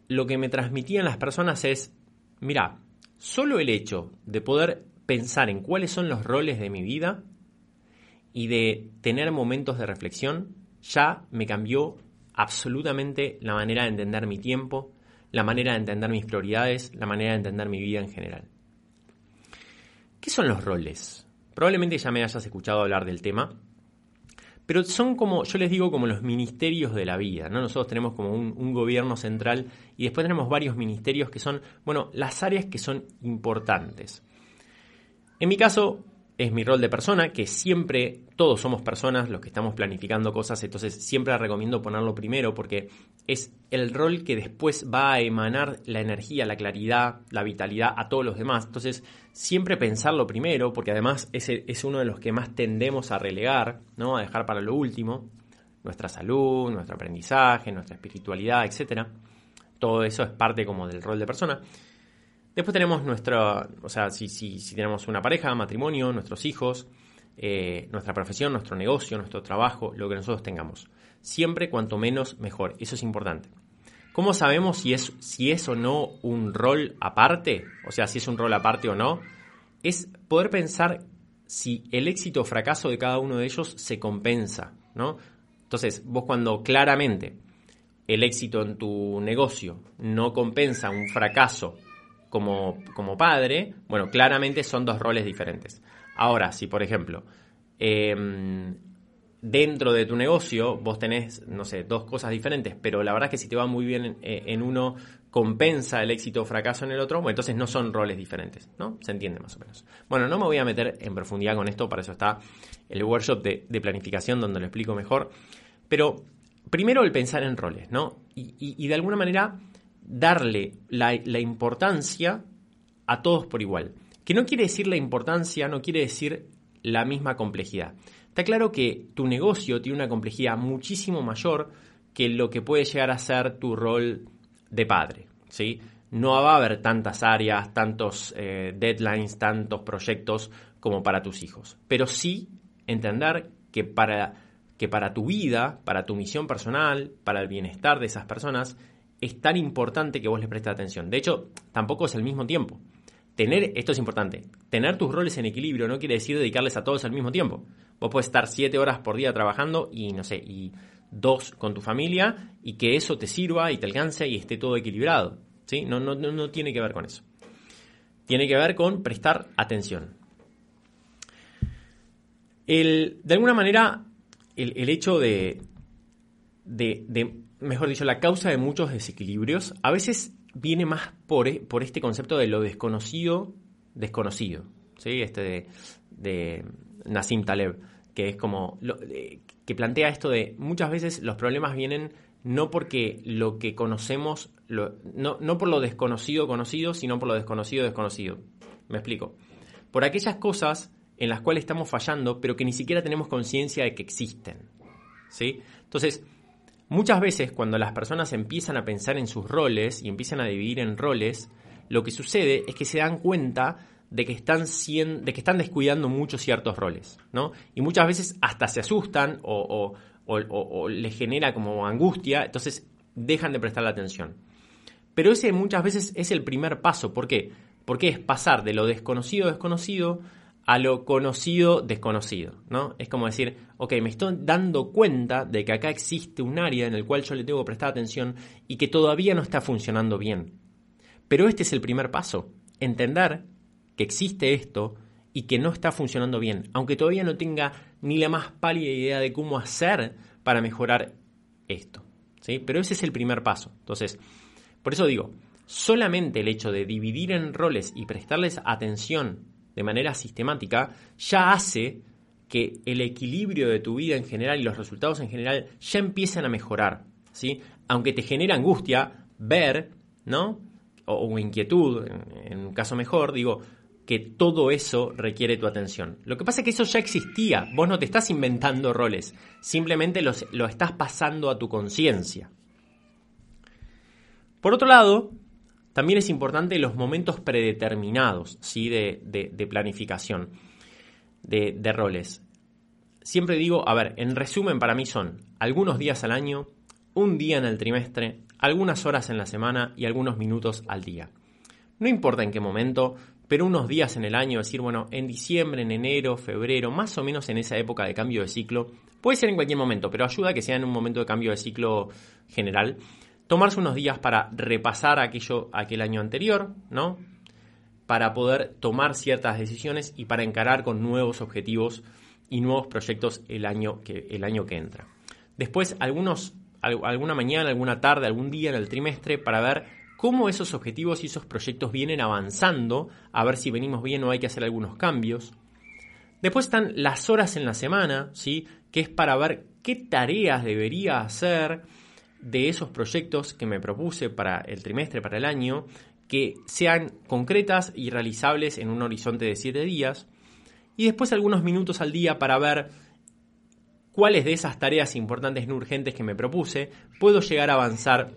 lo que me transmitían las personas es, mira, solo el hecho de poder pensar en cuáles son los roles de mi vida y de tener momentos de reflexión, ya me cambió absolutamente la manera de entender mi tiempo, la manera de entender mis prioridades, la manera de entender mi vida en general. ¿Qué son los roles? Probablemente ya me hayas escuchado hablar del tema, pero son como, yo les digo, como los ministerios de la vida, ¿no? Nosotros tenemos como un, un, gobierno central y después tenemos varios ministerios que son, bueno, las áreas que son importantes. En mi caso, es mi rol de persona, que siempre todos somos personas los que estamos planificando cosas, entonces siempre recomiendo ponerlo primero porque es el rol que después va a emanar la energía, la claridad, la vitalidad a todos los demás. Entonces, siempre pensarlo primero, porque además ese es uno de los que más tendemos a relegar, ¿no? A dejar para lo último, nuestra salud, nuestro aprendizaje, nuestra espiritualidad, etcétera. Todo eso es parte como del rol de persona. Después tenemos nuestra, o sea, si, si, si tenemos una pareja, matrimonio, nuestros hijos, eh, nuestra profesión, nuestro negocio, nuestro trabajo, lo que nosotros tengamos. Siempre cuanto menos mejor, eso es importante. ¿Cómo sabemos si es, si es o no un rol aparte? O sea, si es un rol aparte o no. Es poder pensar si el éxito o fracaso de cada uno de ellos se compensa, ¿no? Entonces, vos cuando claramente el éxito en tu negocio no compensa un fracaso como, como padre, bueno, claramente son dos roles diferentes. Ahora, si por ejemplo, em, dentro de tu negocio vos tenés, no sé, dos cosas diferentes, pero la verdad es que si te va muy bien en, uno, compensa el éxito o fracaso en el otro, bueno, entonces no son roles diferentes, ¿no? Se entiende más o menos. Bueno, no me voy a meter en profundidad con esto, para eso está el workshop de, planificación donde lo explico mejor, pero primero el pensar en roles, ¿no? y de alguna manera darle la, importancia a todos por igual. Que no quiere decir la importancia, no quiere decir la misma complejidad. Está claro que tu negocio tiene una complejidad muchísimo mayor que lo que puede llegar a ser tu rol de padre. ¿sí? No va a haber tantas áreas, tantos eh, deadlines, tantos proyectos como para tus hijos. Pero sí entender que para, que para tu vida, para tu misión personal, para el bienestar de esas personas, es tan importante que vos les prestes atención. De hecho, tampoco es el mismo tiempo. Tener, esto es importante, tener tus roles en equilibrio no quiere decir dedicarles a todos al mismo tiempo. Vos puedes estar siete horas por día trabajando y, no sé, y dos con tu familia y que eso te sirva y te alcance y esté todo equilibrado. ¿sí? No, no, no, tiene que ver con eso. Tiene que ver con prestar atención. El, de alguna manera, el, hecho de, de mejor dicho, la causa de muchos desequilibrios a veces viene más por, e, por este concepto de lo desconocido, desconocido, ¿sí? Este de, de Nassim Taleb, que es como, que plantea esto de muchas veces los problemas vienen no porque lo que conocemos, no, no por lo desconocido conocido, sino por lo desconocido desconocido. Me explico. Por aquellas cosas en las cuales estamos fallando, pero que ni siquiera tenemos conciencia de que existen. ¿Sí? Entonces, Muchas veces cuando las personas empiezan a pensar en sus roles y empiezan a dividir en roles, lo que sucede es que se dan cuenta de que están, de que están descuidando mucho ciertos roles, ¿no? Y muchas veces hasta se asustan o, les genera como angustia, entonces dejan de prestar la atención. Pero ese muchas veces es el primer paso, ¿por qué? Porque es pasar de lo desconocido desconocido a lo conocido desconocido, ¿no? Es como decir, ok, me estoy dando cuenta de que acá existe un área en el cual yo le tengo que prestar atención y que todavía no está funcionando bien. Pero este es el primer paso, entender que existe esto y que no está funcionando bien, aunque todavía no tenga ni la más pálida idea de cómo hacer para mejorar esto. ¿sí? Pero ese es el primer paso. Entonces, por eso digo, solamente el hecho de dividir en roles y prestarles atención de manera sistemática, ya hace que el equilibrio de tu vida en general y los resultados en general ya empiezan a mejorar, ¿sí? Aunque te genera angustia ver, ¿no? O, inquietud, en, un caso mejor, digo, que todo eso requiere tu atención. Lo que pasa es que eso ya existía, vos no te estás inventando roles, simplemente los, lo estás pasando a tu conciencia. Por otro lado, también es importante los momentos predeterminados ¿sí? de, planificación de, roles. Siempre digo, a ver, en resumen para mí son algunos días al año, un día en el trimestre, algunas horas en la semana y algunos minutos al día. No importa en qué momento, pero unos días en el año, decir, bueno, en diciembre, en enero, febrero, más o menos en esa época de cambio de ciclo, puede ser en cualquier momento, pero ayuda a que sea en un momento de cambio de ciclo general tomarse unos días para repasar aquello, aquel año anterior, ¿no? Para poder tomar ciertas decisiones y para encarar con nuevos objetivos y nuevos proyectos el año que, el año que entra. Después, algunos, alguna mañana, alguna tarde, algún día en el trimestre para ver cómo esos objetivos y esos proyectos vienen avanzando, a ver si venimos bien o hay que hacer algunos cambios. Después están las horas en la semana, ¿sí? que es para ver qué tareas debería hacer, de esos proyectos que me propuse para el trimestre, para el año, que sean concretas y realizables en un horizonte de 7 días. Y después algunos minutos al día para ver cuáles de esas tareas importantes no urgentes que me propuse puedo llegar a avanzar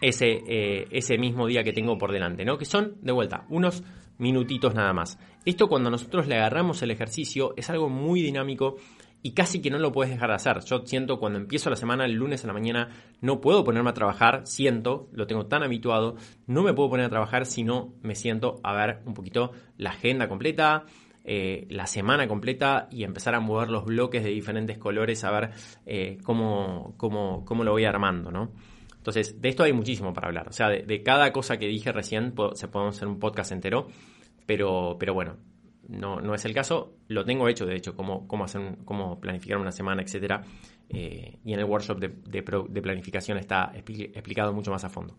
ese, eh, ese mismo día que tengo por delante, ¿no? Que son, de vuelta, unos minutitos nada más. Esto cuando nosotros le agarramos el ejercicio es algo muy dinámico y casi que no lo puedes dejar de hacer. Yo siento cuando empiezo la semana, el lunes a la mañana, no puedo ponerme a trabajar, siento, lo tengo tan habituado, no me puedo poner a trabajar si no me siento a ver un poquito la agenda completa, eh, la semana completa y empezar a mover los bloques de diferentes colores, a ver eh, cómo, cómo, cómo, lo voy armando, ¿no? Entonces, de esto hay muchísimo para hablar. O sea, de, cada cosa que dije recién se podemos hacer un podcast entero, pero, pero bueno, no, no es el caso. Lo tengo hecho, de hecho, cómo, cómo, hacer cómo planificar una semana, etcétera. Eh, y en el workshop de, planificación está explicado mucho más a fondo.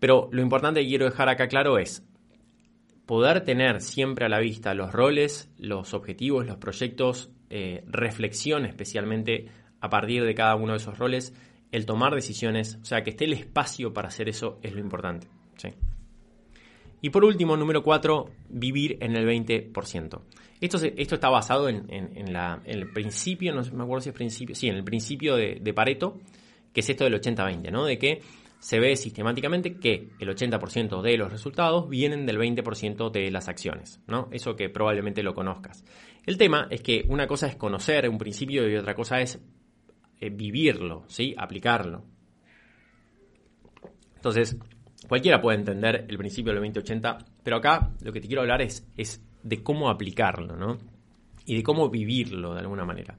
Pero lo importante que quiero dejar acá claro es poder tener siempre a la vista los roles, los objetivos, los proyectos, eh, reflexión especialmente a partir de cada uno de esos roles, el tomar decisiones, o sea, que esté el espacio para hacer eso es lo importante. ¿sí? Y por último, número 4, vivir en el 20%. Esto, esto está basado en, el principio, no me acuerdo si es principio, sí, en el principio de, Pareto, que es esto del 80-20, ¿no? De que se ve sistemáticamente que el 80% de los resultados vienen del 20% de las acciones, ¿no? Eso que probablemente lo conozcas. El tema es que una cosa es conocer un principio y otra cosa es eh, vivirlo, ¿sí? Aplicarlo. Entonces, Cualquiera puede entender el principio del 2080, pero acá lo que te quiero hablar es, de cómo aplicarlo, ¿no? Y de cómo vivirlo de alguna manera.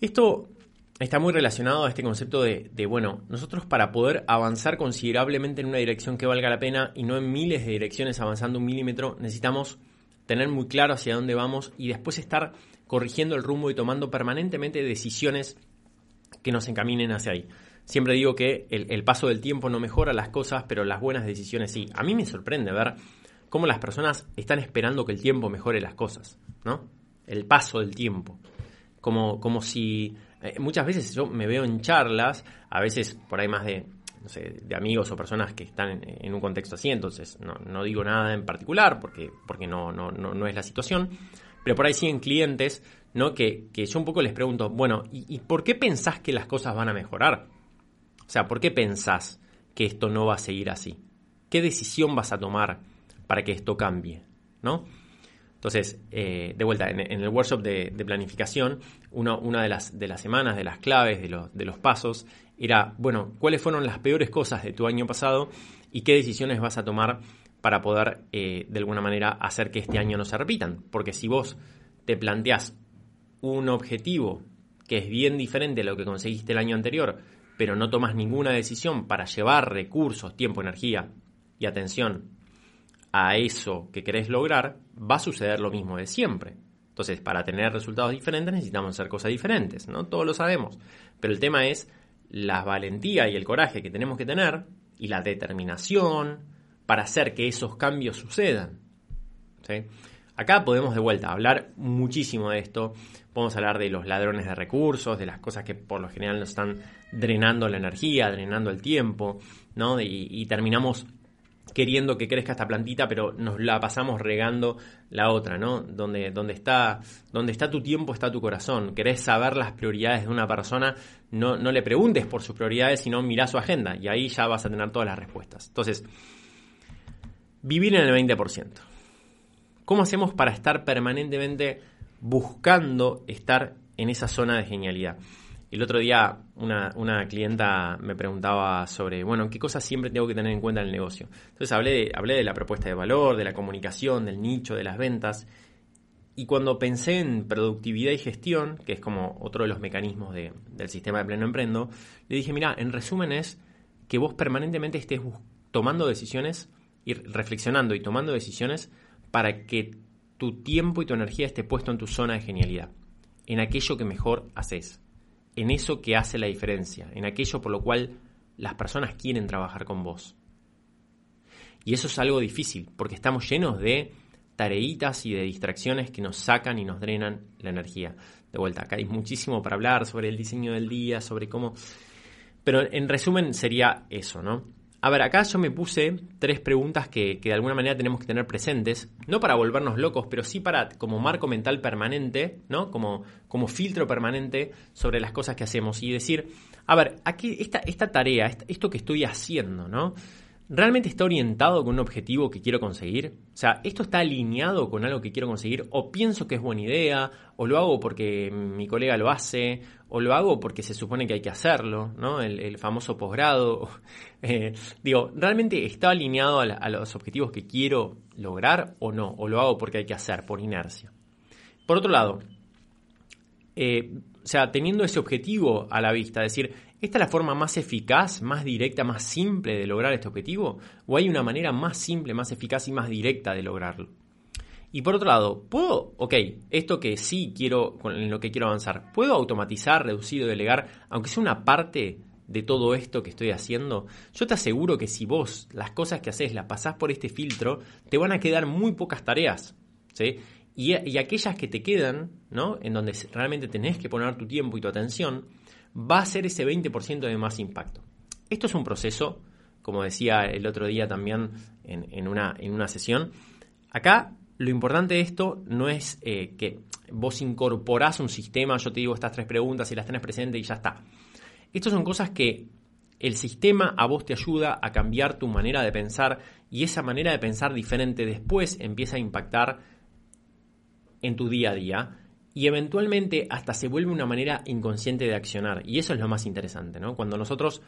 Esto está muy relacionado a este concepto de, de, bueno, nosotros para poder avanzar considerablemente en una dirección que valga la pena y no en miles de direcciones avanzando un milímetro, necesitamos tener muy claro hacia dónde vamos y después estar corrigiendo el rumbo y tomando permanentemente decisiones que nos encaminen hacia ahí. Siempre digo que el, paso del tiempo no mejora las cosas, pero las buenas decisiones sí. A mí me sorprende ver cómo las personas están esperando que el tiempo mejore las cosas, ¿no? El paso del tiempo. Como, como si eh, muchas veces yo me veo en charlas, a veces por ahí más de, no sé, de amigos o personas que están en, un contexto así, entonces no, digo nada en particular porque, porque no, no, no, no, es la situación, pero por ahí siguen clientes, ¿no? Que, que yo un poco les pregunto, bueno, ¿y, ¿y por qué pensás que las cosas van a mejorar? O sea, ¿por qué pensás que esto no va a seguir así? ¿Qué decisión vas a tomar para que esto cambie? ¿No? Entonces, eh, de vuelta, en, el workshop de, planificación, una de las, de las semanas, de las claves, de, de los pasos, era, bueno, ¿cuáles fueron las peores cosas de tu año pasado y qué decisiones vas a tomar para poder, eh, de alguna manera, hacer que este año no se repitan? Porque si vos te planteás un objetivo que es bien diferente a lo que conseguiste el año anterior, pero no tomas ninguna decisión para llevar recursos, tiempo, energía y atención a eso que querés lograr, va a suceder lo mismo de siempre. Entonces, para tener resultados diferentes necesitamos hacer cosas diferentes, ¿no? Todos lo sabemos. Pero el tema es la valentía y el coraje que tenemos que tener y la determinación para hacer que esos cambios sucedan. Acá podemos de vuelta hablar muchísimo de esto. Podemos hablar de los ladrones de recursos, de las cosas que por lo general nos están drenando la energía, drenando el tiempo, ¿no? y terminamos queriendo que crezca esta plantita, pero nos la pasamos regando la otra, ¿no? Donde, está, está tu tiempo está tu corazón. Querés saber las prioridades de una persona, no, no le preguntes por sus prioridades, sino mira su agenda y ahí ya vas a tener todas las respuestas. Entonces, vivir en el 20%. ¿Cómo hacemos para estar permanentemente buscando estar en esa zona de genialidad? El otro día una, clienta me preguntaba sobre, bueno, qué cosas siempre tengo que tener en cuenta en el negocio. Entonces hablé de, hablé de la propuesta de valor, de la comunicación, del nicho, de las ventas. Y cuando pensé en productividad y gestión, que es como otro de los mecanismos del sistema de pleno emprendo, le dije, mira, en resumen es que vos permanentemente estés tomando decisiones y reflexionando y tomando decisiones para que tu tiempo y tu energía esté puesto en tu zona de genialidad, en aquello que mejor haces en eso que hace la diferencia, en aquello por lo cual las personas quieren trabajar con vos. Y eso es algo difícil, porque estamos llenos de tareitas y de distracciones que nos sacan y nos drenan la energía. De vuelta, acá hay muchísimo para hablar sobre el diseño del día, sobre cómo... Pero en resumen sería eso, ¿no? A ver, acá yo me puse tres preguntas que, de alguna manera tenemos que tener presentes, no para volvernos locos, pero sí para como marco mental permanente, ¿no? Como, como filtro permanente sobre las cosas que hacemos y decir, a ver, aquí esta, esta tarea, esto que estoy haciendo, ¿no? ¿Realmente está orientado con un objetivo que quiero conseguir? O sea, ¿esto está alineado con algo que quiero conseguir? ¿O pienso que es buena idea? ¿O lo hago porque mi colega lo hace? ¿O lo hago porque se supone que hay que hacerlo? ¿no? El, famoso posgrado. Eh, digo, ¿realmente está alineado a, los objetivos que quiero lograr o no? ¿O lo hago porque hay que hacer, por inercia? Por otro lado, eh, o sea, teniendo ese objetivo a la vista, decir, ¿Esta es la forma más eficaz, más directa, más simple de lograr este objetivo? ¿O hay una manera más simple, más eficaz y más directa de lograrlo? Y por otro lado, ¿puedo, ok, esto que sí quiero, en lo que quiero avanzar, ¿puedo automatizar, reducir o delegar, aunque sea una parte de todo esto que estoy haciendo? Yo te aseguro que si vos las cosas que haces las pasás por este filtro, te van a quedar muy pocas tareas, ¿sí? Y, y aquellas que te quedan, ¿no? En donde realmente tenés que poner tu tiempo y tu atención, va a ser ese 20% de más impacto. Esto es un proceso, como decía el otro día también en, una, en una sesión. Acá lo importante de esto no es eh, que vos incorporás un sistema, yo te digo estas tres preguntas y las tenés presentes y ya está. Estas son cosas que el sistema a vos te ayuda a cambiar tu manera de pensar y esa manera de pensar diferente después empieza a impactar en tu día a día y eventualmente hasta se vuelve una manera inconsciente de accionar. Y eso es lo más interesante, ¿no? Cuando nosotros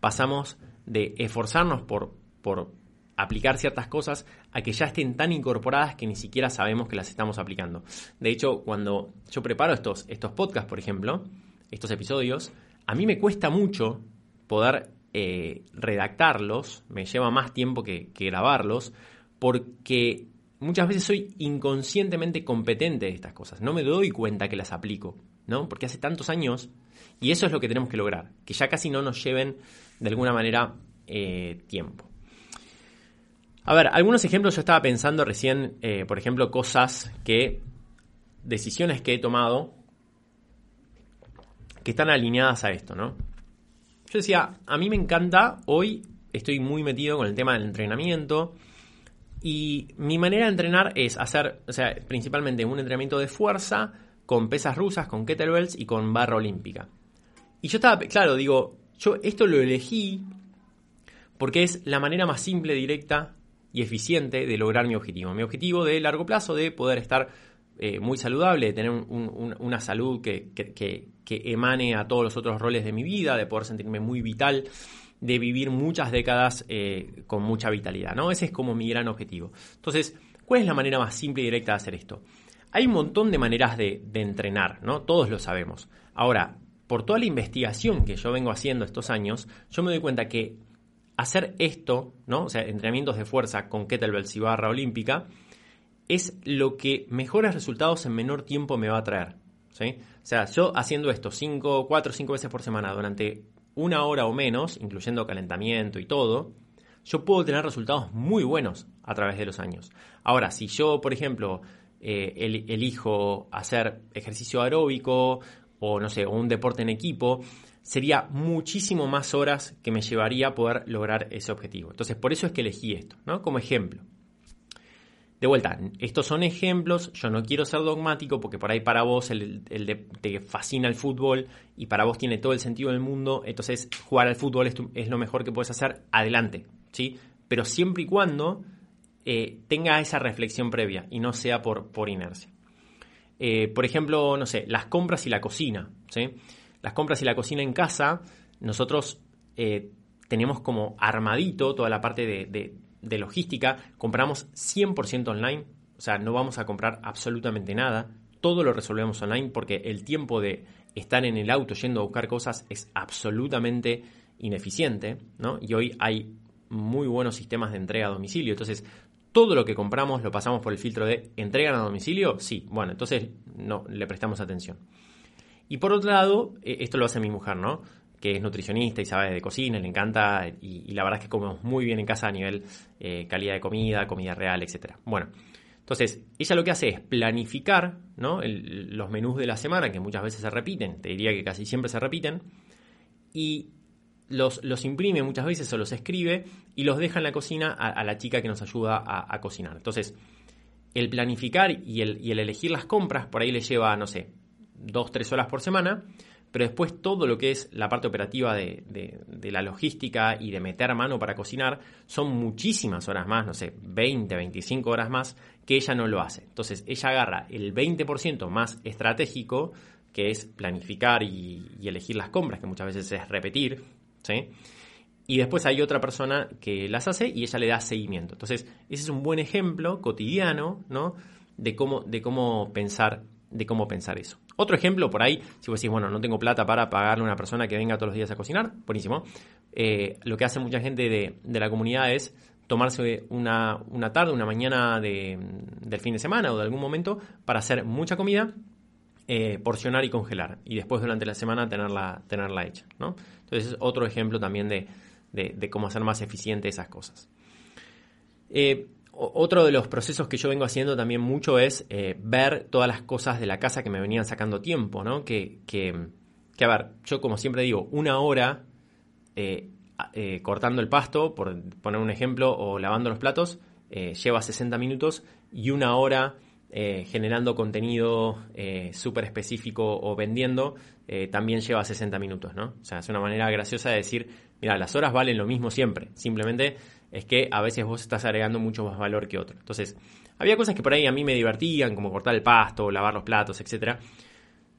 pasamos de esforzarnos por, por aplicar ciertas cosas a que ya estén tan incorporadas que ni siquiera sabemos que las estamos aplicando. De hecho, cuando yo preparo estos, estos podcasts, por ejemplo, estos episodios, a mí me cuesta mucho poder eh, redactarlos, me lleva más tiempo que, que grabarlos, porque muchas veces soy inconscientemente competente de estas cosas. No me doy cuenta que las aplico, ¿no? Porque hace tantos años y eso es lo que tenemos que lograr, que ya casi no nos lleven de alguna manera eh, tiempo. A ver, algunos ejemplos yo estaba pensando recién, eh, por ejemplo, cosas que, decisiones que he tomado que están alineadas a esto, ¿no? Yo decía, a mí me encanta, hoy estoy muy metido con el tema del entrenamiento, y mi manera de entrenar es hacer, o sea, principalmente un entrenamiento de fuerza con pesas rusas, con kettlebells y con barra olímpica. Y yo estaba, claro, digo, yo esto lo elegí porque es la manera más simple, directa y eficiente de lograr mi objetivo. Mi objetivo de largo plazo de poder estar eh, muy saludable, de tener una salud que, emane a todos los otros roles de mi vida, de poder sentirme muy vital, de vivir muchas décadas eh, con mucha vitalidad. ¿no? Ese es como mi gran objetivo. Entonces, ¿cuál es la manera más simple y directa de hacer esto? Hay un montón de maneras de, entrenar, ¿no? Todos lo sabemos. Ahora, por toda la investigación que yo vengo haciendo estos años, yo me doy cuenta que hacer esto, ¿no? O sea, entrenamientos de fuerza con kettlebells y barra olímpica, es lo que mejores resultados en menor tiempo me va a traer. ¿sí? O sea, yo haciendo esto 5, 4 o 5 veces por semana durante una hora o menos, incluyendo calentamiento y todo, yo puedo tener resultados muy buenos a través de los años. Ahora, si yo, por ejemplo, eh, elijo hacer ejercicio aeróbico o no sé, un deporte en equipo, sería muchísimo más horas que me llevaría poder lograr ese objetivo. Entonces, por eso es que elegí esto, ¿no? Como ejemplo. De vuelta, estos son ejemplos, yo no quiero ser dogmático porque por ahí para vos el, te fascina el fútbol y para vos tiene todo el sentido del mundo, entonces jugar al fútbol es, lo mejor que puedes hacer, adelante, ¿sí? Pero siempre y cuando eh, tenga esa reflexión previa y no sea por, por inercia. Eh, por ejemplo, no sé, las compras y la cocina, ¿sí? las compras y la cocina en casa, nosotros eh, tenemos como armadito toda la parte de, logística, compramos 100% online, o sea, no vamos a comprar absolutamente nada, todo lo resolvemos online porque el tiempo de estar en el auto yendo a buscar cosas es absolutamente ineficiente, ¿no? Y hoy hay muy buenos sistemas de entrega a domicilio, entonces todo lo que compramos lo pasamos por el filtro de entregan a domicilio, sí, bueno, entonces no le prestamos atención. Y por otro lado, eh, esto lo hace mi mujer, ¿no? Que es nutricionista y sabe de cocina, le encanta y, la verdad es que comemos muy bien en casa a nivel eh, calidad de comida, comida real, etc. Bueno, entonces ella lo que hace es planificar ¿no? los menús de la semana, que muchas veces se repiten, te diría que casi siempre se repiten, y los, los imprime muchas veces o los escribe y los deja en la cocina a, la chica que nos ayuda a, cocinar. Entonces, el planificar y el, y el elegir las compras por ahí le lleva, no sé, dos, tres horas por semana, pero después todo lo que es la parte operativa de, la logística y de meter mano para cocinar son muchísimas horas más, no sé, 20, 25 horas más, que ella no lo hace. Entonces ella agarra el 20% más estratégico, que es planificar y, elegir las compras, que muchas veces es repetir, ¿sí? Y después hay otra persona que las hace y ella le da seguimiento. Entonces, ese es un buen ejemplo cotidiano, ¿no? De cómo, de cómo pensar de cómo pensar eso. Otro ejemplo por ahí, si vos decís, bueno, no tengo plata para pagarle a una persona que venga todos los días a cocinar, buenísimo. Eh, lo que hace mucha gente de, la comunidad es tomarse una, tarde, una mañana del fin de semana o de algún momento para hacer mucha comida, eh, porcionar y congelar. Y después durante la semana tenerla, tenerla hecha. ¿no? Entonces es otro ejemplo también de, de cómo hacer más eficiente esas cosas. Eh, otro de los procesos que yo vengo haciendo también mucho es eh, ver todas las cosas de la casa que me venían sacando tiempo, ¿no? Que, que, a ver, yo como siempre digo, una hora eh, eh, cortando el pasto, por poner un ejemplo, o lavando los platos, lleva 60 minutos y una hora generando contenido súper específico o vendiendo también lleva 60 minutos, ¿no? O sea, es una manera graciosa de decir, mira, las horas valen lo mismo siempre, simplemente es que a veces vos estás agregando mucho más valor que otro. Entonces, había cosas que por ahí a mí me divertían, como cortar el pasto, lavar los platos, etc.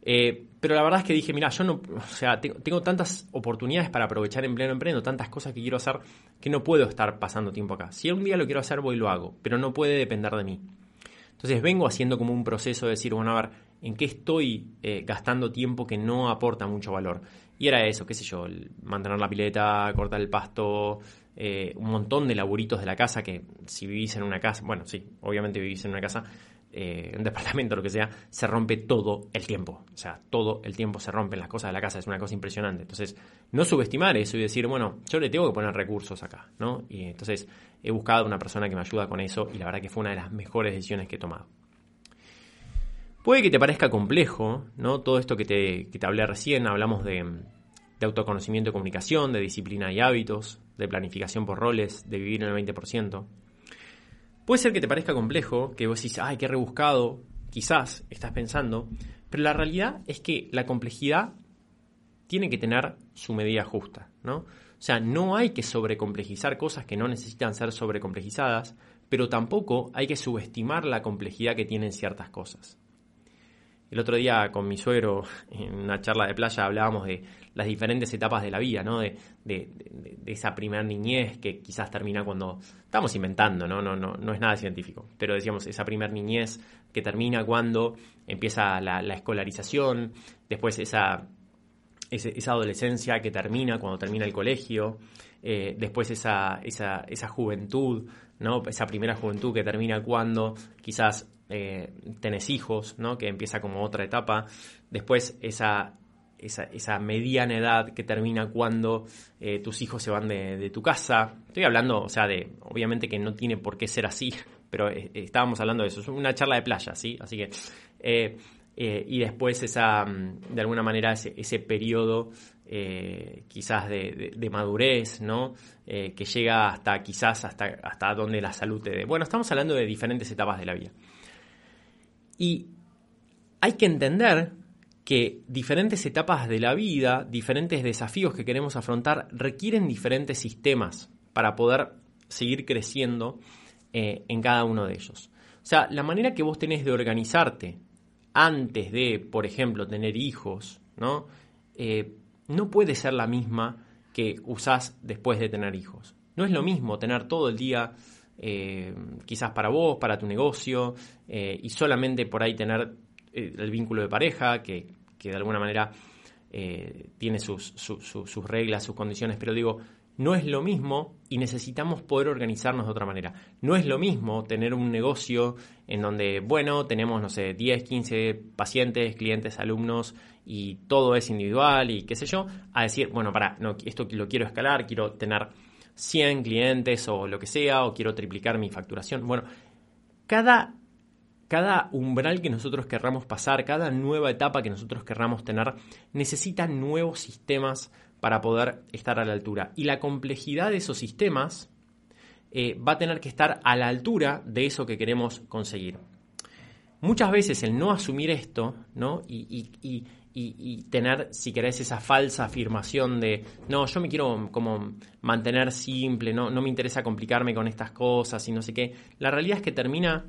Eh, pero la verdad es que dije, mira, yo no, o sea, tengo, tantas oportunidades para aprovechar en pleno emprendo, tantas cosas que quiero hacer, que no puedo estar pasando tiempo acá. Si algún día lo quiero hacer, voy y lo hago, pero no puede depender de mí. Entonces vengo haciendo como un proceso de decir, bueno, a ver, ¿en qué estoy eh, gastando tiempo que no aporta mucho valor? Y era eso, qué sé yo, mantener la pileta, cortar el pasto, eh, un montón de laburitos de la casa que si vivís en una casa, bueno, sí, obviamente vivís en una casa, eh, un departamento, lo que sea, se rompe todo el tiempo. O sea, todo el tiempo se rompen las cosas de la casa, es una cosa impresionante. Entonces, no subestimar eso y decir, bueno, yo le tengo que poner recursos acá, ¿no? Y entonces he buscado una persona que me ayuda con eso y la verdad que fue una de las mejores decisiones que he tomado. Puede que te parezca complejo, ¿no? Todo esto que te, que te hablé recién, hablamos de, de autoconocimiento y comunicación, de disciplina y hábitos, de planificación por roles, de vivir en el 20%. Puede ser que te parezca complejo, que vos decís, ay, qué rebuscado, quizás estás pensando, pero la realidad es que la complejidad tiene que tener su medida justa, ¿no? O O sea, no hay que sobrecomplejizar cosas que no necesitan ser sobrecomplejizadas, pero tampoco hay que subestimar la complejidad que tienen ciertas cosas. El otro día con mi suegro, en una charla de playa, hablábamos de las diferentes etapas de la vida, ¿no? De, esa primera niñez que quizás termina cuando. Estamos inventando, ¿no? No, no, no es nada científico. Pero decíamos, esa primera niñez que termina cuando empieza la, escolarización, después esa, esa, adolescencia que termina cuando termina el colegio, eh, después esa, esa, esa juventud, ¿no? Esa primera juventud que termina cuando quizás eh, tenés hijos, ¿no? que empieza como otra etapa, después esa, esa, mediana edad que termina cuando eh, tus hijos se van de, tu casa. Estoy hablando, o sea, de, obviamente que no tiene por qué ser así, pero eh, estábamos hablando de eso, es una charla de playa, ¿sí? Así que, y después esa, mm, de alguna manera, ese, ese periodo quizás de, de, madurez, ¿no? que llega hasta quizás hasta, hasta donde la salud te. Bueno, estamos hablando de diferentes etapas de la vida. Y hay que entender que diferentes etapas de la vida, diferentes desafíos que queremos afrontar, requieren diferentes sistemas para poder seguir creciendo eh, en cada uno de ellos. O sea, la manera que vos tenés de organizarte antes de, por ejemplo, tener hijos, ¿no? Eh, no puede ser la misma que usás después de tener hijos. No es lo mismo tener todo el día eh, quizás para vos, para tu negocio, eh, y solamente por ahí tener eh, el vínculo de pareja, que, de alguna manera tiene sus, sus reglas, sus condiciones, pero digo, no es lo mismo y necesitamos poder organizarnos de otra manera. No es lo mismo tener un negocio en donde, bueno, tenemos, no sé, 10, 15 pacientes, clientes, alumnos y todo es individual y qué sé yo, a decir, bueno, para, esto lo quiero escalar, quiero tener 100 clientes o lo que sea, o quiero triplicar mi facturación. Bueno, cada, cada umbral que nosotros querramos pasar, cada nueva etapa que nosotros querramos tener, necesita nuevos sistemas para poder estar a la altura. Y la complejidad de esos sistemas eh, va a tener que estar a la altura de eso que queremos conseguir. Muchas veces el no asumir esto, ¿no? y, tener, si querés, esa falsa afirmación de, no, yo me quiero como mantener simple, no, no me interesa complicarme con estas cosas y no sé qué. La realidad es que termina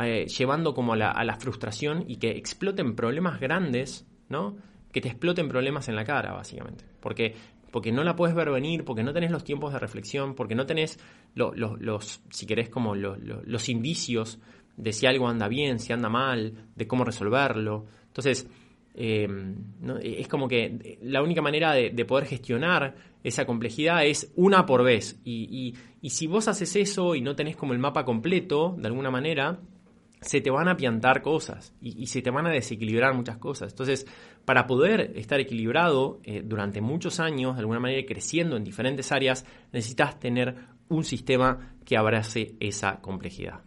eh, llevando como a la, a la, frustración y que exploten problemas grandes, ¿no? Que te exploten problemas en la cara, básicamente. Porque, porque no la puedes ver venir, porque no tenés los tiempos de reflexión, porque no tenés los, si querés, como los indicios de si algo anda bien, si anda mal, de cómo resolverlo. Entonces, Em, es como que la única manera de, poder gestionar esa complejidad es una por vez. Y, si vos haces eso y no tenés como el mapa completo, de alguna manera, se te van a piantar cosas y, se te van a desequilibrar muchas cosas. Entonces, para poder estar equilibrado eh, durante muchos años, de alguna manera creciendo en diferentes áreas, necesitas tener un sistema que abrace esa complejidad.